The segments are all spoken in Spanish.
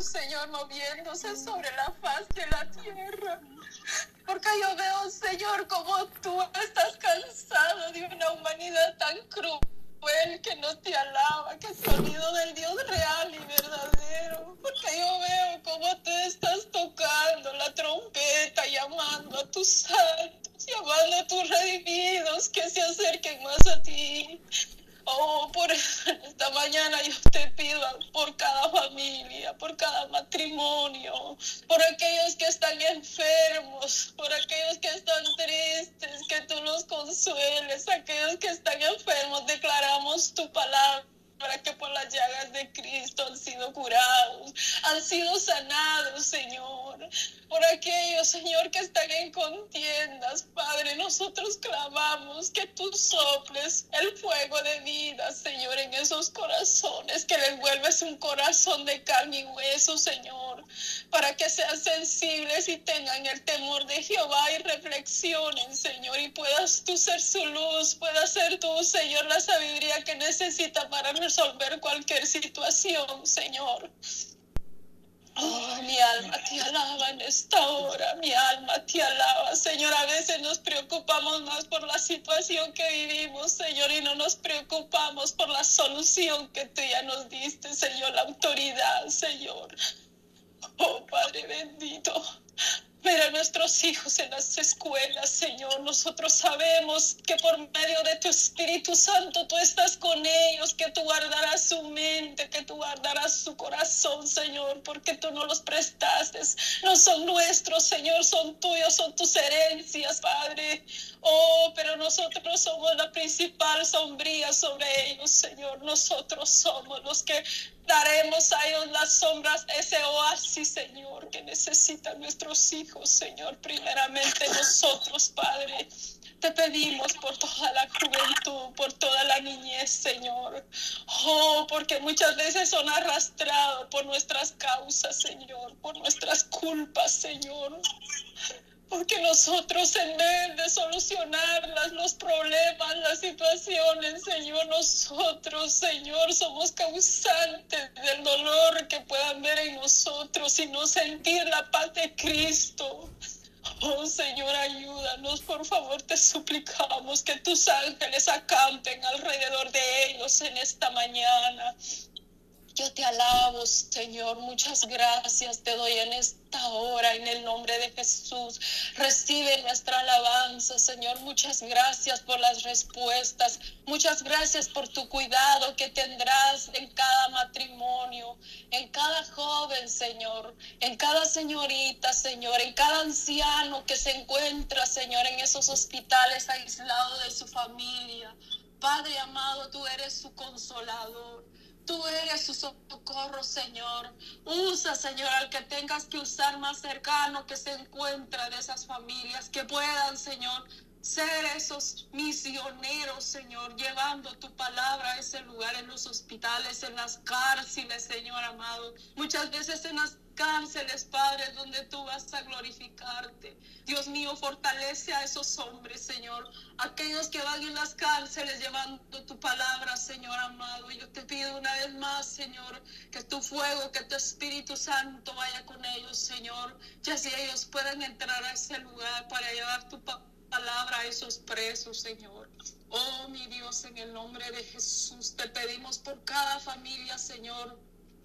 Señor, moviéndose sobre la faz de la tierra. Porque yo veo, Señor, como tú estás cansado de una humanidad tan cruel que no te alaba, que se olvidó del Dios real y verdadero. Porque yo veo como tú estás tocando la trompeta, llamando a tus santos, llamando a tus redimidos que se acerquen más a ti. Oh, por esta mañana yo te pido por cada familia, por cada matrimonio, por aquellos que están enfermos, por aquellos que están tristes, que tú los consueles, aquellos que están enfermos, declaramos tu palabra para que por las llagas de Cristo han sido curados, han sido sanados, Señor. Por aquellos, Señor, que están en contiendas, Padre, nosotros clamamos que tú soples el fuego de vida, Señor, en esos corazones, que les vuelves un corazón de carne y hueso, Señor, para que sean sensibles y tengan el temor de Jehová y reflexionen, Señor, y puedas tú ser su luz, puedas ser tú, Señor, la sabiduría que necesita para resolver cualquier situación, Señor. Oh, mi alma te alaba en esta hora, mi alma te alaba, Señor. A veces nos preocupamos más por la situación que vivimos, Señor, y no nos preocupamos por la solución que tú ya nos diste, Señor, la autoridad, Señor. Oh, Padre bendito. Ver a nuestros hijos en las escuelas, Señor. Nosotros sabemos que por medio de tu Espíritu Santo tú estás con ellos, que tú guardarás su mente, que tú guardarás su corazón, Señor, porque tú no los prestaste. No son nuestros, Señor, son tuyos, son tus herencias, Padre. Oh, pero nosotros somos la principal sombría sobre ellos, Señor. Nosotros somos los que daremos a ellos las sombras, ese oasis, Señor, que necesitan nuestros hijos, Señor. Primeramente nosotros, Padre. Te pedimos por toda la juventud, por toda la niñez, Señor. Oh, porque muchas veces son arrastrados por nuestras causas, Señor, por nuestras culpas, Señor. Porque nosotros en vez de solucionar los problemas, las situaciones, Señor, nosotros, Señor, somos causantes del dolor que puedan ver en nosotros y no sentir la paz de Cristo. Oh Señor, ayúdanos, por favor, te suplicamos que tus ángeles acampen alrededor de ellos en esta mañana. Yo te alabo, Señor. Muchas gracias te doy en esta hora, en el nombre de Jesús. Recibe nuestra alabanza, Señor. Muchas gracias por las respuestas. Muchas gracias por tu cuidado que tendrás en cada matrimonio, en cada joven, Señor, en cada señorita, Señor, en cada anciano que se encuentra, Señor, en esos hospitales aislado de su familia. Padre amado, tú eres su consolador. Tú eres su socorro, Señor. Usa, Señor, al que tengas que usar más cercano que se encuentra de esas familias, que puedan, Señor, ser esos misioneros, Señor, llevando tu palabra a ese lugar, en los hospitales, en las cárceles, Señor amado. Muchas veces en las cárceles, Padre, donde tú vas a glorificarte. Dios mío, fortalece a esos hombres, Señor. Aquellos que van en las cárceles llevando tu palabra, Señor amado. Yo te pido una vez más, Señor, que tu fuego, que tu Espíritu Santo vaya con ellos, Señor. Ya si ellos pueden entrar a ese lugar para llevar tu palabra a esos presos, Señor. Oh, mi Dios, en el nombre de Jesús, te pedimos por cada familia, Señor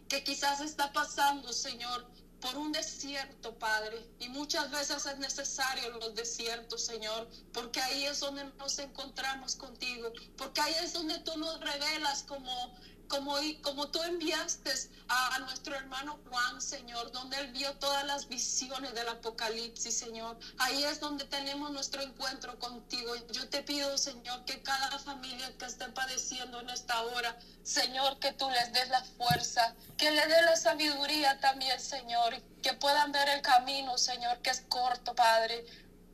que quizás está pasando, Señor, por un desierto, Padre. Y muchas veces es necesario los desiertos, Señor, porque ahí es donde nos encontramos contigo, porque ahí es donde tú nos revelas como como, como tú enviaste a, nuestro hermano Juan, Señor, donde él vio todas las visiones del Apocalipsis, Señor. Ahí es donde tenemos nuestro encuentro contigo. Yo te pido, Señor, que cada familia que esté padeciendo en esta hora, Señor, que tú les des la fuerza, que le des la sabiduría también, Señor, que puedan ver el camino, Señor, que es corto, Padre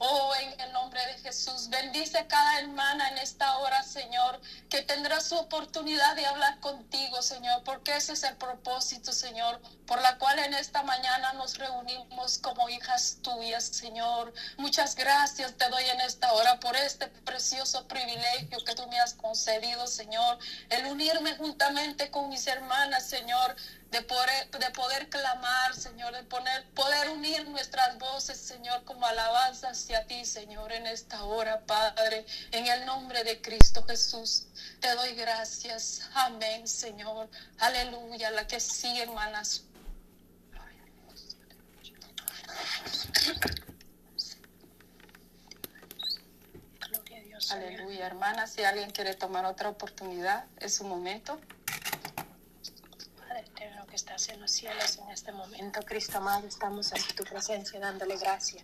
Oh, en el nombre de Jesús, bendice cada hermana en esta hora, Señor, que tendrá su oportunidad de hablar contigo, Señor, porque ese es el propósito, Señor, por la cual en esta mañana nos reunimos como hijas tuyas, Señor. Muchas gracias te doy en esta hora por este precioso privilegio que tú me has concedido, Señor, el unirme juntamente con mis hermanas, Señor de poder, de poder clamar, Señor, de poner, poder unir nuestras voces, Señor, como alabanza hacia ti, Señor, en esta hora, Padre, en el nombre de Cristo Jesús. Te doy gracias. Amén, Señor. Aleluya. La que sigue, hermanas. Aleluya, hermana. Si alguien quiere tomar otra oportunidad, es su momento que estás en los cielos en este momento. Cristo amado, estamos ante tu presencia dándole gracias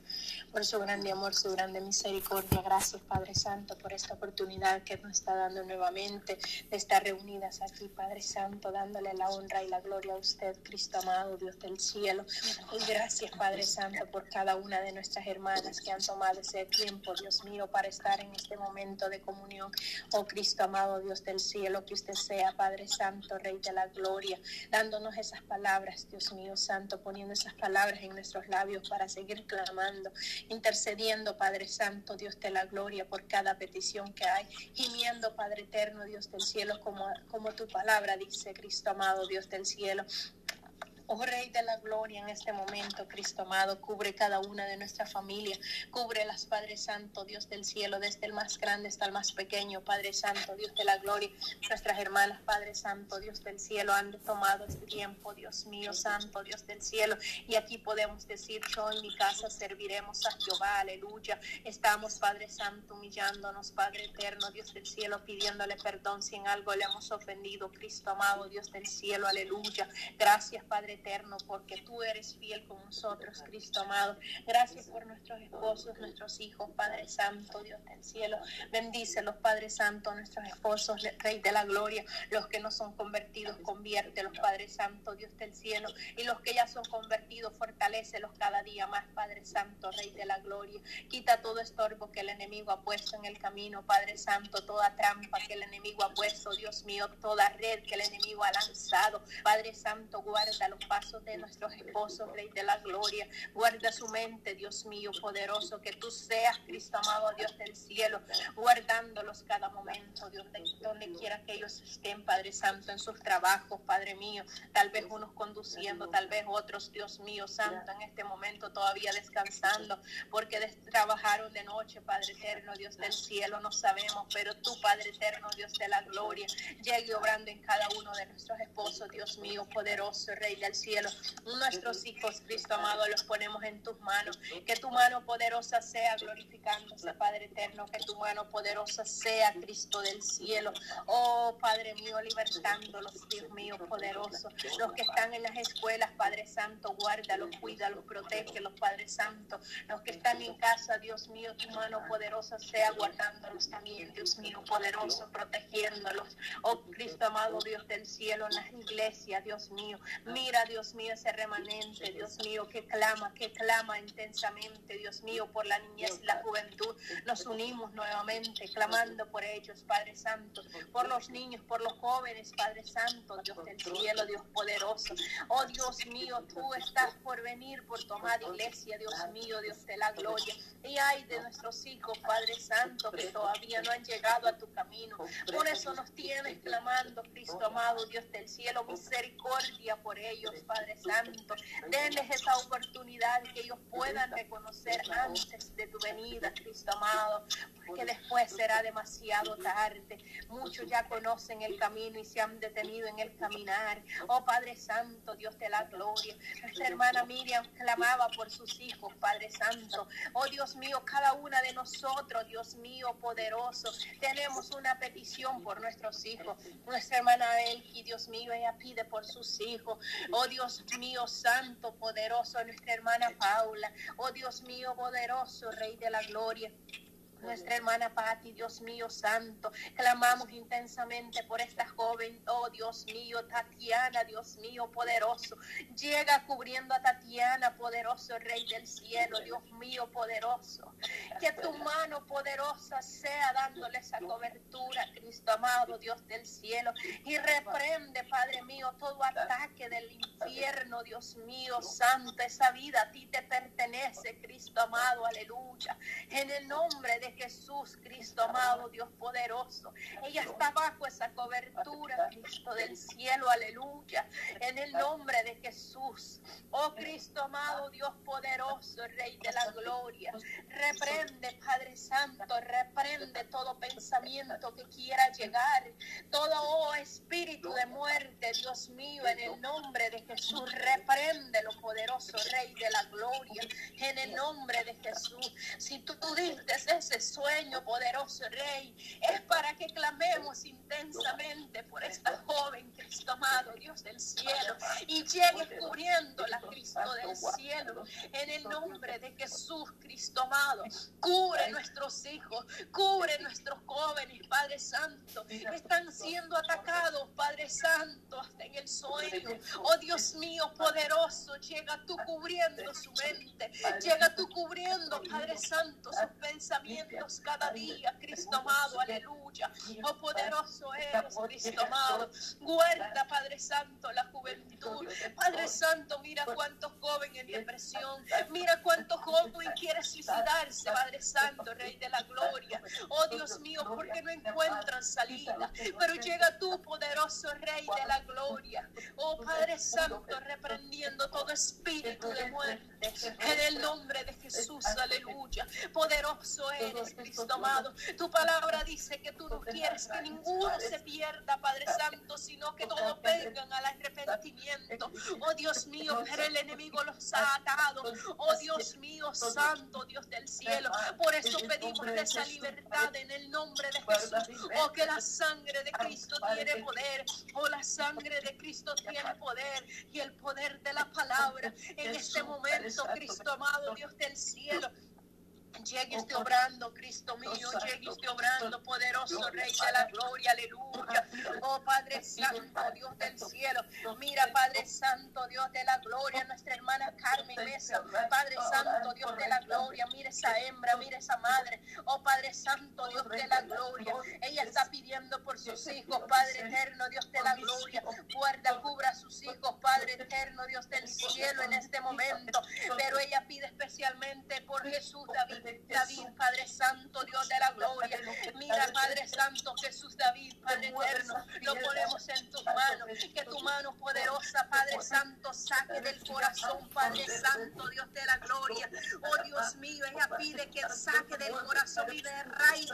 por su grande amor, su grande misericordia. Gracias, Padre Santo, por esta oportunidad que nos está dando nuevamente de estar reunidas aquí, Padre Santo, dándole la honra y la gloria a usted, Cristo amado, Dios del cielo. Y gracias, Padre Santo, por cada una de nuestras hermanas que han tomado ese tiempo, Dios mío, para estar en este momento de comunión. Oh Cristo amado, Dios del cielo, que usted sea, Padre Santo, Rey de la gloria, dándonos esas palabras, Dios mío Santo, poniendo esas palabras en nuestros labios para seguir clamando, intercediendo, Padre Santo, Dios de la gloria, por cada petición que hay, gimiendo, Padre eterno, Dios del cielo, como, como tu palabra dice, Cristo amado, Dios del cielo. Oh Rey de la Gloria, en este momento, Cristo amado, cubre cada una de nuestra familia, cubre las Padre Santo, Dios del cielo, desde el más grande hasta el más pequeño, Padre Santo, Dios de la Gloria, nuestras hermanas, Padre Santo, Dios del cielo, han tomado este tiempo, Dios mío, Santo, Dios del cielo, y aquí podemos decir, yo en mi casa serviremos a Jehová, aleluya, estamos, Padre Santo, humillándonos, Padre eterno, Dios del cielo, pidiéndole perdón si en algo le hemos ofendido, Cristo amado, Dios del cielo, aleluya, gracias, Padre eterno, porque tú eres fiel con nosotros, Cristo amado. Gracias por nuestros esposos, nuestros hijos, Padre Santo, Dios del cielo. Bendícelos, Padre Santo, nuestros esposos, Rey de la gloria. Los que no son convertidos, conviértelos, Padre Santo, Dios del cielo. Y los que ya son convertidos, fortalecelos cada día más, Padre Santo, Rey de la gloria. Quita todo estorbo que el enemigo ha puesto en el camino, Padre Santo, toda trampa que el enemigo ha puesto, Dios mío, toda red que el enemigo ha lanzado. Padre Santo, guárdalos, pasos de nuestros esposos, Rey de la Gloria. Guarda su mente, Dios mío, poderoso, que tú seas, Cristo amado, Dios del cielo, guardándolos cada momento, Dios, de donde quiera que ellos estén, Padre Santo, en sus trabajos, Padre mío, tal vez unos conduciendo, tal vez otros, Dios mío, Santo, en este momento todavía descansando, porque trabajaron de noche, Padre eterno, Dios del cielo, no sabemos, pero tú, Padre eterno, Dios de la gloria, llegue obrando en cada uno de nuestros esposos, Dios mío, poderoso, Rey del cielo. Nuestros hijos, Cristo amado, los ponemos en tus manos. Que tu mano poderosa sea glorificándose, Padre eterno. Que tu mano poderosa sea, Cristo del cielo. Oh, Padre mío, libertándolos, Dios mío, poderoso. Los que están en las escuelas, Padre Santo, guárdalos, cuídalos, los Padre Santo. Los que están en casa, Dios mío, tu mano poderosa sea guardándolos también, Dios mío, poderoso, protegiéndolos. Oh, Cristo amado, Dios del cielo, en las iglesias, Dios mío. Mira, Dios mío, ese remanente, Dios mío, que clama, que clama intensamente, Dios mío, por la niñez y la juventud. Nos unimos nuevamente, clamando por ellos, Padre Santo, por los niños, por los jóvenes, Padre Santo, Dios del cielo, Dios poderoso. Oh Dios mío, tú estás por venir, por tomar iglesia, Dios mío, Dios de la gloria. Y hay de nuestros hijos, Padre Santo, que todavía no han llegado a tu camino. Por eso nos tienes clamando, Cristo amado, Dios del cielo, misericordia por ellos, Padre Santo. Denles esa oportunidad que ellos puedan reconocer antes de tu venida, Cristo amado, porque después será demasiado tarde. Muchos ya conocen el camino y se han detenido en el caminar. Oh Padre Santo, Dios de la gloria. Nuestra hermana Miriam clamaba por sus hijos, Padre Santo. Oh Dios mío, cada una de nosotros, Dios mío, poderoso, tenemos una petición por nuestros hijos. Nuestra hermana Elki, Dios mío, ella pide por sus hijos. Dios mío, santo, poderoso, nuestra hermana Paula. Oh Dios mío, poderoso, Rey de la Gloria nuestra hermana Patti, Dios mío santo. Clamamos intensamente por esta joven, oh Dios mío, Tatiana, Dios mío poderoso. Llega cubriendo a Tatiana, poderoso Rey del cielo, Dios mío poderoso. Que tu mano poderosa sea dándole esa cobertura, Cristo amado, Dios del cielo. Y reprende, Padre mío, todo ataque del infierno, Dios mío santo. Esa vida a ti te pertenece, Cristo amado, aleluya. En el nombre de Jesús, Cristo amado, Dios poderoso. Ella está bajo esa cobertura, Cristo del cielo, aleluya. En el nombre de Jesús. Oh Cristo amado, Dios poderoso, Rey de la gloria. Reprende, Padre Santo, reprende todo pensamiento que quiera llegar. Todo oh, espíritu de muerte, Dios mío, en el nombre de Jesús. Reprende lo poderoso, Rey de la gloria. En el nombre de Jesús. Si tú dices ese sueño, poderoso Rey, es para que clamemos intensamente por esta joven, Cristo amado, Dios del cielo, y llegue cubriendo la Cristo del cielo. En el nombre de Jesús, Cristo amado, cubre nuestros hijos, cubre nuestros jóvenes, Padre Santo. Están siendo atacados, Padre Santo, hasta en el sueño. Oh Dios mío, poderoso, llega tú cubriendo su mente, llega tú cubriendo, Padre Santo, sus pensamientos cada día, Cristo amado, aleluya. Oh poderoso eres, Cristo amado. Guarda, Padre Santo, la juventud. Padre Santo, mira cuántos jóvenes en depresión. Mira cuántos jóvenes quieren suicidarse, Padre Santo, Rey de la Gloria. Oh Dios mío, porque no encuentran salida. Pero llega tú, poderoso Rey de la Gloria. Oh Padre Santo, reprendiendo todo espíritu de muerte. En el nombre de Jesús, aleluya. Poderoso eres, Cristo. Tu palabra dice que tú no quieres que ninguno se pierda, Padre Santo, sino que todos vengan al arrepentimiento. Oh Dios mío, pero el enemigo los ha atado. Oh Dios mío, Santo Dios del cielo. Por eso pedimos esa libertad en el nombre de Jesús. Oh, que la sangre de Cristo tiene poder. Oh, la sangre de Cristo tiene poder. Y el poder de la palabra en este momento, Cristo amado, Dios del cielo. Llegue usted obrando, Cristo mío, llegue usted obrando, poderoso Rey de la gloria, aleluya. Oh Padre Santo, Dios del cielo. Mira, Padre Santo, Dios de la gloria, nuestra hermana Carmen Mesa. Padre Santo, Dios de la gloria, mira esa hembra, mira esa madre. Oh Padre Santo, Dios de la gloria. Ella está pidiendo por sus hijos, Padre eterno, Dios de la gloria. Guarda, cubra a sus hijos, Padre eterno, Dios del cielo en este momento. Pero ella pide especialmente por Jesús David. David, Padre Santo, Dios de la gloria. Mira, Padre Santo, Jesús David, Padre eterno, lo ponemos en tus manos. Que tu mano poderosa, Padre Santo, saque del corazón, Padre Santo, Dios de la gloria. Oh Dios mío, ella pide que saque del corazón y de raíz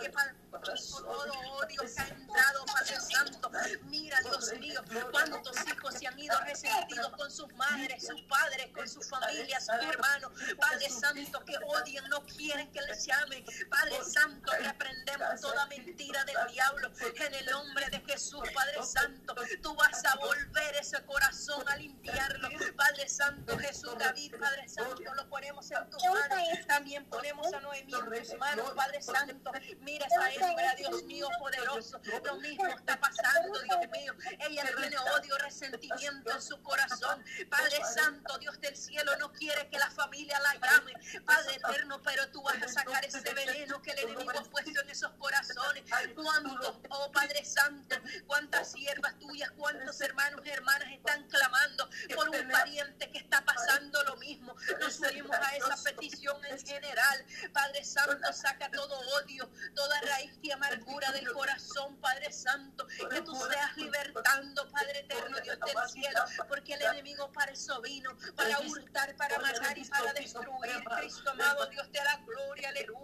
todo odio que ha entrado, Padre Santo. Mira, Dios mío, cuántos hijos se han ido resentidos con sus madres, sus padres, con sus familias, sus hermanos. Padre Santo, que odian, no quieren que les llame. Padre Santo, reprendemos toda mentira del diablo en el nombre de Jesús, Padre Santo. Tú vas a volver ese corazón a limpiarlo. Padre Santo, Jesús, David, Padre Santo, lo ponemos en tus manos. También ponemos a Noemí en tus manos, Padre Santo. Mira esa hembra, Dios mío, poderoso. Lo mismo está pasando, Dios mío. Ella tiene odio, resentimiento en su corazón. Padre Santo, Dios del cielo, no quiere que la familia la llame. Padre eterno, pero tú vas a sacar ese veneno que el enemigo ha puesto en esos corazones. ¿Cuántos, oh Padre Santo, cuántas siervas tuyas, cuántos hermanos y hermanas están clamando por un pariente que está pasando lo mismo? Nos unimos a esa petición en general. Padre Santo, saca todo odio, toda raíz y amargura del corazón, Padre Santo, que tú seas libertando, Padre eterno, Dios del cielo, porque el enemigo para eso vino, para hurtar, para matar y para destruir. Cristo amado, Dios de la aleluya.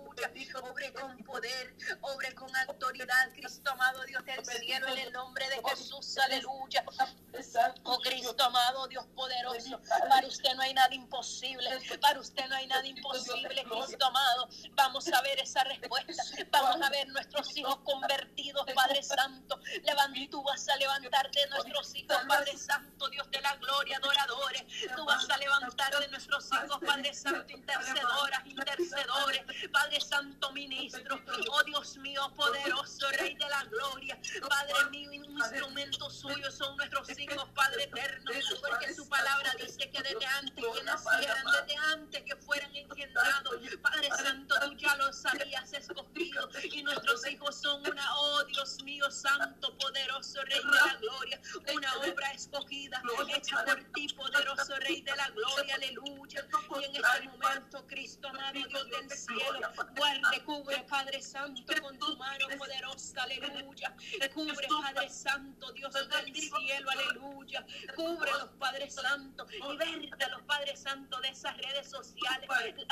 Obre con poder, obre con autoridad, Cristo amado, Dios del cielo, en el nombre de Jesús, aleluya. Oh Cristo amado, Dios poderoso, para usted no hay nada imposible, para usted no hay nada imposible, Cristo amado. Vamos a ver esa respuesta, vamos a ver nuestros hijos convertidos, Padre Santo. Levanta, tú vas a levantar de nuestros hijos, Padre Santo, Dios de la gloria, adoradores. Tú vas a levantar de nuestros hijos, Padre Santo, intercedoras, Padre Santo, ministro. Oh Dios mío, poderoso, Rey de la gloria. Padre mío, un instrumento suyo son nuestros hijos, Padre eterno, porque su palabra dice que desde antes que nacieran, desde antes que fueran engendrados, Padre Santo, tú ya los habías escogido y nuestros hijos son una, oh Dios mío, santo, poderoso Rey de la gloria, una obra escogida, hecha por ti, poderoso Rey de la gloria, aleluya. Y en este momento, Cristo amado, Dios del cielo, guarde, cubre, Padre Santo, con tu mano poderosa, aleluya. Cubre, Padre Santo, Dios del cielo, aleluya. Cubre los Padres Santo, liberta los Padres Santo de esas redes sociales.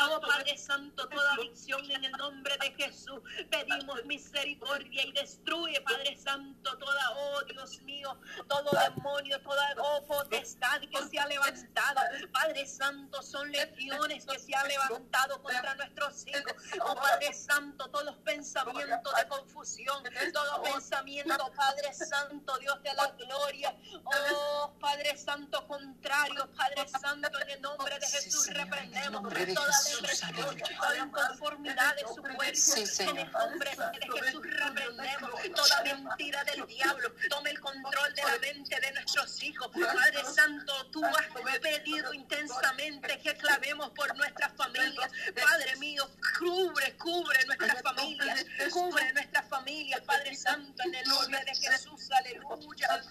Oh Padre Santo, toda adicción en el nombre de Jesús. Pedimos misericordia y destruye, Padre Santo, toda, oh Dios mío, todo demonio, toda oh, potestad que se ha levantado. Padre Santo, son legiones que se han levantado contra nuestros hijos. Oh Padre Santo, todos los pensamientos de confusión, todo pensamiento, Padre Santo, Dios de la gloria. Oh Padre Santo, contrario, Padre Santo, en el nombre de Jesús reprendemos toda depresión, toda inconformidad de su cuerpo. En el nombre de Jesús reprendemos toda mentira del diablo. Tome el control de la mente de nuestros hijos. Padre Santo, tú has pedido intensamente que clamemos por nuestras familias. Padre mío, cubre, cubre nuestras familias, cubre nuestras familias, Padre Santo, en el nombre de Jesús, aleluya.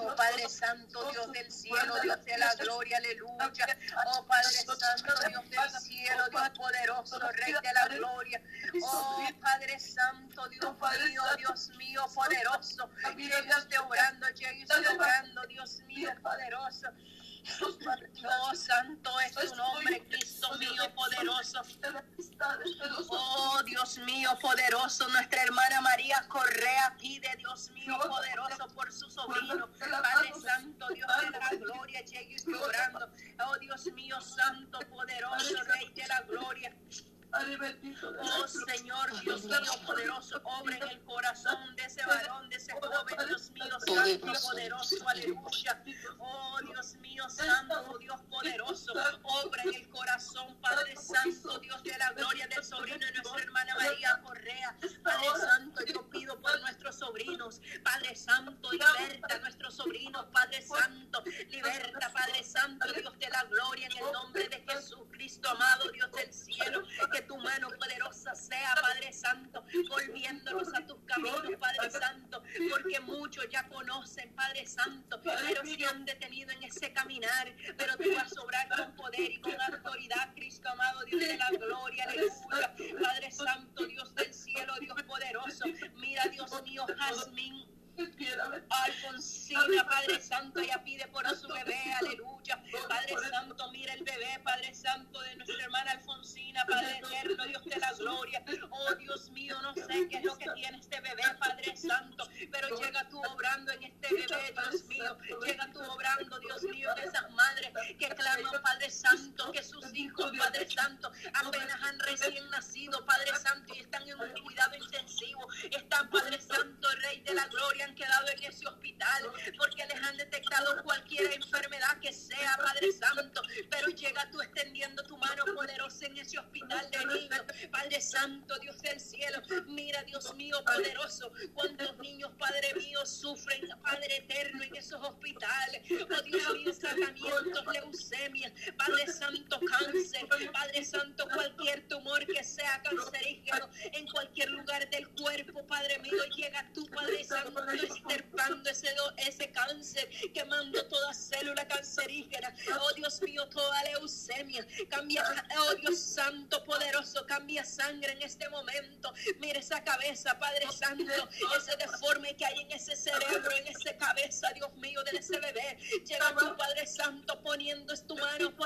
Oh Padre Santo, Dios del cielo, Dios de la gloria, aleluya. Oh Padre Santo, Dios del cielo, Dios poderoso, Rey de la gloria. Oh Padre Santo, Dios mío, Dios mío, poderoso. Llegue usted obrando, llegue usted obrando, Dios mío, poderoso. Oh, santo es tu nombre, Cristo mío, poderoso. Oh, Dios mío, poderoso. Nuestra hermana María Correa pide, Dios mío, poderoso, por su sobrino. Padre Santo, Dios de la gloria, llegue usted orando. Oh, Dios mío, santo, poderoso, Rey de la gloria. Oh Señor, Dios mío, poderoso, obra en el corazón de ese varón, de ese joven, Dios mío, santo, poderoso, aleluya. Oh Dios mío, santo, Dios poderoso, obra en el corazón, Padre Santo, Dios de la gloria del sobrino de nuestra hermana María Correa. Padre Santo, yo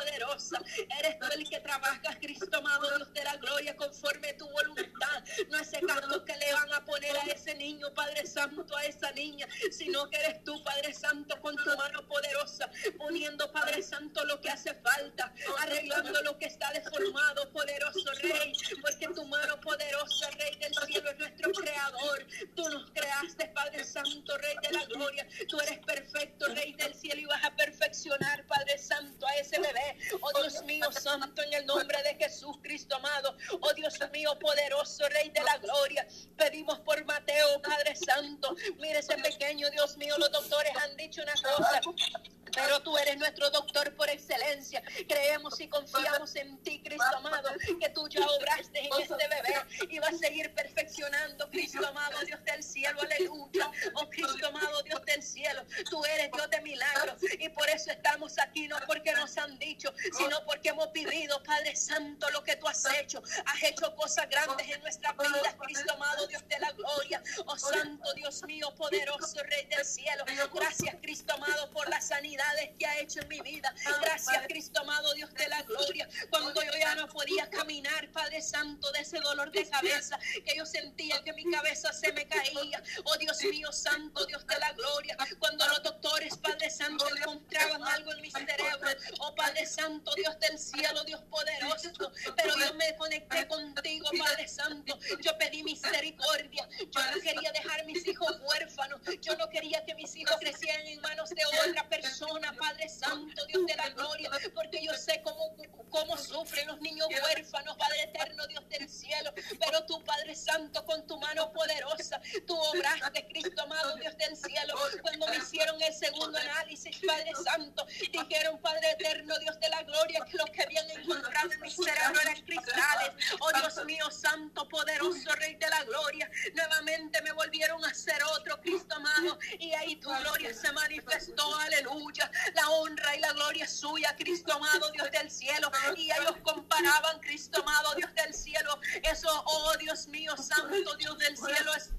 poderosa. Eres tú el que trabajas, Cristo amado, Dios de la gloria, conforme tu voluntad. No ese cargo que le van a poner a ese niño, Padre Santo, a esa niña, sino que eres tú, Padre Santo, con tu mano poderosa, poniendo, Padre Santo, lo que hace falta, arreglando lo que está deformado, poderoso Rey, porque tu mano poderosa, Rey del cielo, es nuestro creador. Tú nos creaste, Padre Santo, Rey de la gloria. Tú eres perfecto, Rey del cielo, y vas a perfeccionar, Padre Santo, a ese bebé. Oh Dios mío, Santo, en el nombre de Jesús Cristo amado. Oh Dios mío, poderoso, Rey de la gloria. Pedimos por Mateo, Padre Santo. Mire ese pequeño, Dios mío, los doctores han dicho una cosa. Pero tú eres nuestro doctor por excelencia. Creemos y confiamos en ti, Cristo amado, que tú ya obraste en este bebé y vas a seguir perfeccionando, Cristo amado, Dios del cielo, aleluya. Oh Cristo amado, Dios del cielo, tú eres Dios de milagros. Y por eso estamos aquí, no porque nos han dicho, sino porque hemos vivido, Padre Santo, lo que tú has hecho. Has hecho cosas grandes en nuestra vida, Cristo amado, Dios de la gloria. Oh Santo Dios mío, poderoso Rey del cielo. Gracias, Cristo amado, por las sanidades que ha hecho en mi vida. Gracias, Cristo amado, Dios de la gloria. Cuando yo ya no podía caminar, Padre Santo, de ese dolor de cabeza, que yo sentía que mi cabeza se me caía. Oh Dios mío, Santo, Dios de la gloria. Cuando los doctores, Padre Santo, encontraban algo en mi cerebro. Oh Padre Santo, Dios del cielo, Dios poderoso. Pero yo me conecté contigo, Padre Santo. Yo pedí misericordia. Yo no quería dejar mis hijos huérfanos. Yo no quería que mis hijos crecieran en manos de otra persona, Padre Santo, Dios de la gloria. Porque yo sé cómo, cómo sufren los niños huérfanos, Padre eterno, Dios del cielo. Pero tú, Padre Santo, con tu mano poderosa, tú obraste, Cristo amado, Dios del cielo. Cuando me hicieron el segundo análisis, Padre Santo, dijeron, Padre eterno, Dios de la gloria, que lo que habían encontrado en mi cerebro eran cristales. Oh Dios mío, Santo, poderoso Rey de la gloria. Nuevamente me volvieron a hacer otro, Cristo amado. Y ahí tu gloria se manifestó, aleluya. La honra y la gloria suya, Cristo amado, Dios del cielo. Y ellos comparaban, Cristo amado, Dios del cielo. Eso, oh Dios mío, Santo, Dios del cielo, es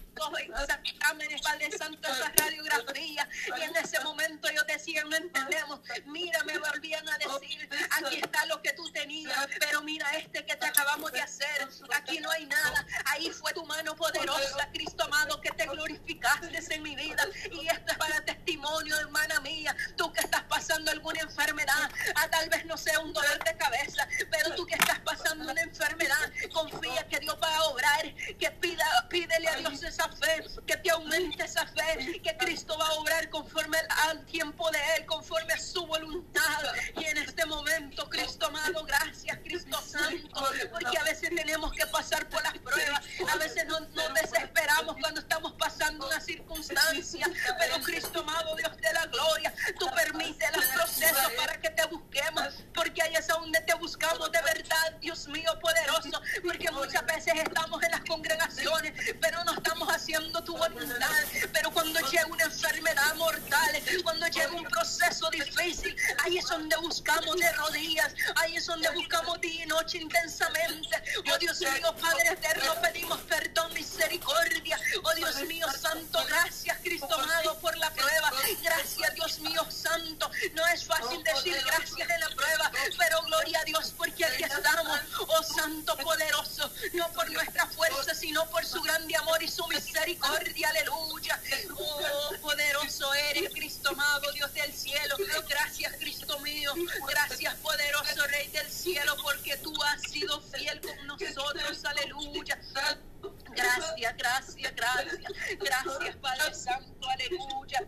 exámenes, Padre Santo, esa radiografía. Y en ese momento ellos decían, no entendemos. Mira, me volvían a decir, aquí está lo que tú tenías, pero mira este que te acabamos de hacer. Aquí no hay nada. Ahí fue tu mano poderosa, Cristo amado, que te glorificaste en mi vida. Y esto es para testimonio, hermana mía. Tú que estás pasando alguna enfermedad, a tal vez no sea un dolor de cabeza, pero tú que estás pasando una enfermedad, confía que Dios va a obrar, que pida, pídele a Dios esa fe, que te aumente esa fe, que Cristo va a obrar conforme al tiempo de Él, conforme a su voluntad. Y en este momento, Cristo amado, gracias, Cristo Santo, porque a veces tenemos que pasar por las pruebas, a veces nos, nos desesperamos cuando estamos pasando una circunstancia, pero Cristo amado, Dios de la gloria, tú permites los procesos para que te busquemos, porque ahí es donde te buscamos de verdad, Dios mío poderoso, porque muchas veces estamos en las congregaciones, pero no estamos haciendo tu voluntad. Pero cuando llega una enfermedad mortal, cuando llega un proceso difícil, ahí es donde buscamos de rodillas, ahí es donde buscamos día y noche intensamente. Oh Dios mío, Padre eterno, pedimos perdón, misericordia. Oh Dios mío, Santo, gracias Cristo amado por la prueba. Gracias Dios mío, Santo. No es fácil decir gracias en la prueba, pero gloria a Dios porque aquí estamos. Oh Santo poderoso, no por nuestra fuerza, sino por su grande amor y su misericordia, aleluya. Oh, poderoso eres, Cristo amado, Dios del cielo. Gracias, Cristo mío. Gracias, poderoso Rey del cielo, porque tú has sido fiel con nosotros, aleluya. Gracias, gracias, gracias. Gracias, Padre Santo, aleluya.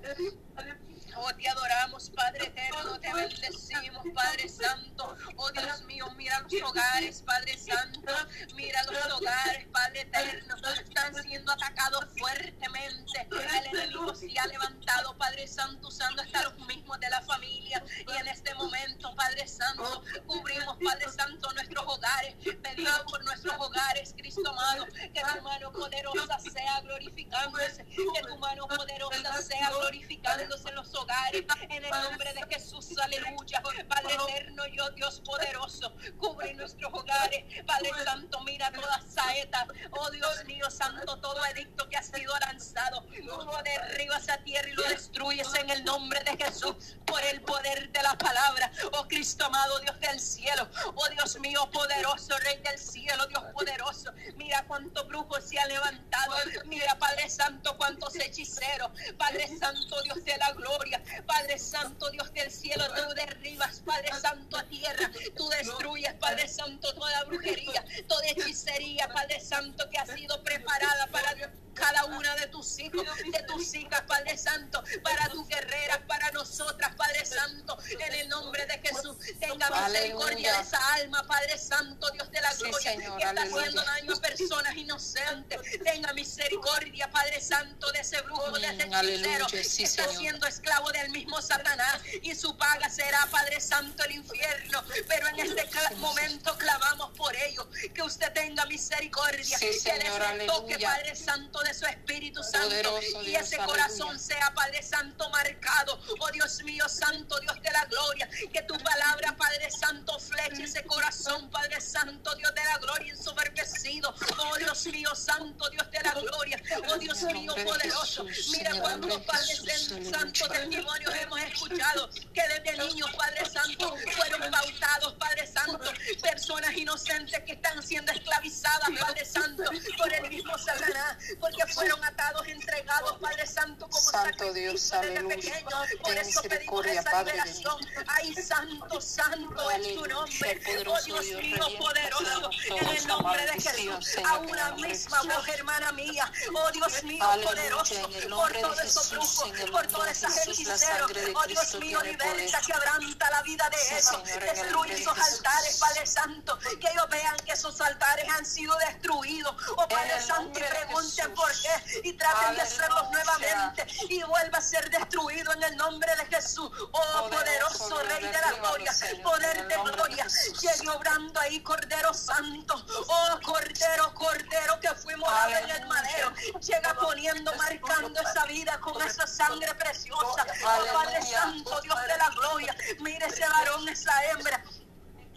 Oh, te adoramos, Padre eterno, te bendecimos, Padre Santo. Oh, Dios mío, mira los hogares, Padre Santo. Mira los hogares, Padre eterno. Están siendo atacados fuertemente. El enemigo se ha levantado, Padre Santo, usando hasta los mismos de la familia. Y en este momento, Padre Santo, cubrimos, Padre Santo, nuestros hogares. Pedimos por nuestros hogares, Cristo amado, que tu mano poderosa sea glorificándose. Que tu mano poderosa sea glorificándose en los hogares hogares, en el nombre de Jesús, aleluya. Padre eterno, yo Dios poderoso, cubre nuestros hogares. Padre Santo, mira toda saeta, oh Dios mío Santo, todo edicto que ha sido lanzado, tú lo derribas a tierra y lo destruyes en el nombre de Jesús, por el poder de la palabra. Oh Cristo amado, Dios del cielo, oh Dios mío poderoso, Rey del cielo, Dios poderoso. Mira cuántos brujos se han levantado. Mira, Padre Santo, cuántos hechiceros. Padre Santo, Dios de la gloria. Padre Santo, Dios del cielo, tú derribas, Padre Santo, a tierra. Tú destruyes, Padre Santo, toda brujería, toda hechicería, Padre Santo, que ha sido preparada para cada una de tus hijos, de tus hijas, Padre Santo, para tus guerreras, para nosotras, Padre Santo, en el nombre de Jesús. Tenga misericordia de esa alma, Padre Santo, Dios de la gloria, que está haciendo daño a personas inocentes. Tenga misericordia, Padre Santo, de ese brujo, de ese hechicero que está siendo esclavo del mismo Satanás y su paga será, Padre Santo, el infierno. Pero en este momento clamamos por ello, que usted tenga misericordia, que le toque, Padre Santo, de su Espíritu Santo y ese corazón sea, Padre Santo, marcado. Oh Dios mío, Santo, Dios de la gloria, que tu palabra, Padre Santo, fleche ese corazón, Padre Santo, Dios de la gloria, ensoberbecido. Oh Dios mío, Santo, Dios de la gloria. Oh Dios mío, poderoso. Mira cuántos Padres Santo testimonios hemos escuchado que desde niños, Padre Santo, fueron bautados, Padre Santo, personas inocentes que están siendo esclavizadas, Padre Santo, por el mismo Satanás, porque fueron atados, entregados, Padre Santo, como Santo Dios, aleluya. Por eso pedimos esa liberación. Ay, Santo, Santo es tu nombre. Oh Dios mío, poderoso, en el nombre de Jesús, a una misma voz, hermana mía. Oh Dios mío, poderoso, por todos esos brujos, por todas esas hechiceros. Oh Dios mío, liberta, quebranta la vida de ellos. Destruye esos altares, Padre Santo. Que ellos vean que esos altares han sido destruidos. Oh Padre Santo, y pregunten por qué. Y traten de hacerlos nuevamente. Y vuelva a ser destruido en el nombre de Jesús. Oh poderoso Rey de la gloria. Poder de gloria. Llegue obrando ahí, Cordero Santo. Oh Cordero, Cordero que fuimos en el madero. Llega poniendo, marcando esa vida con esa sangre preciosa. Oh Padre Santo, Dios de la gloria. Mire ese varón, esa hembra.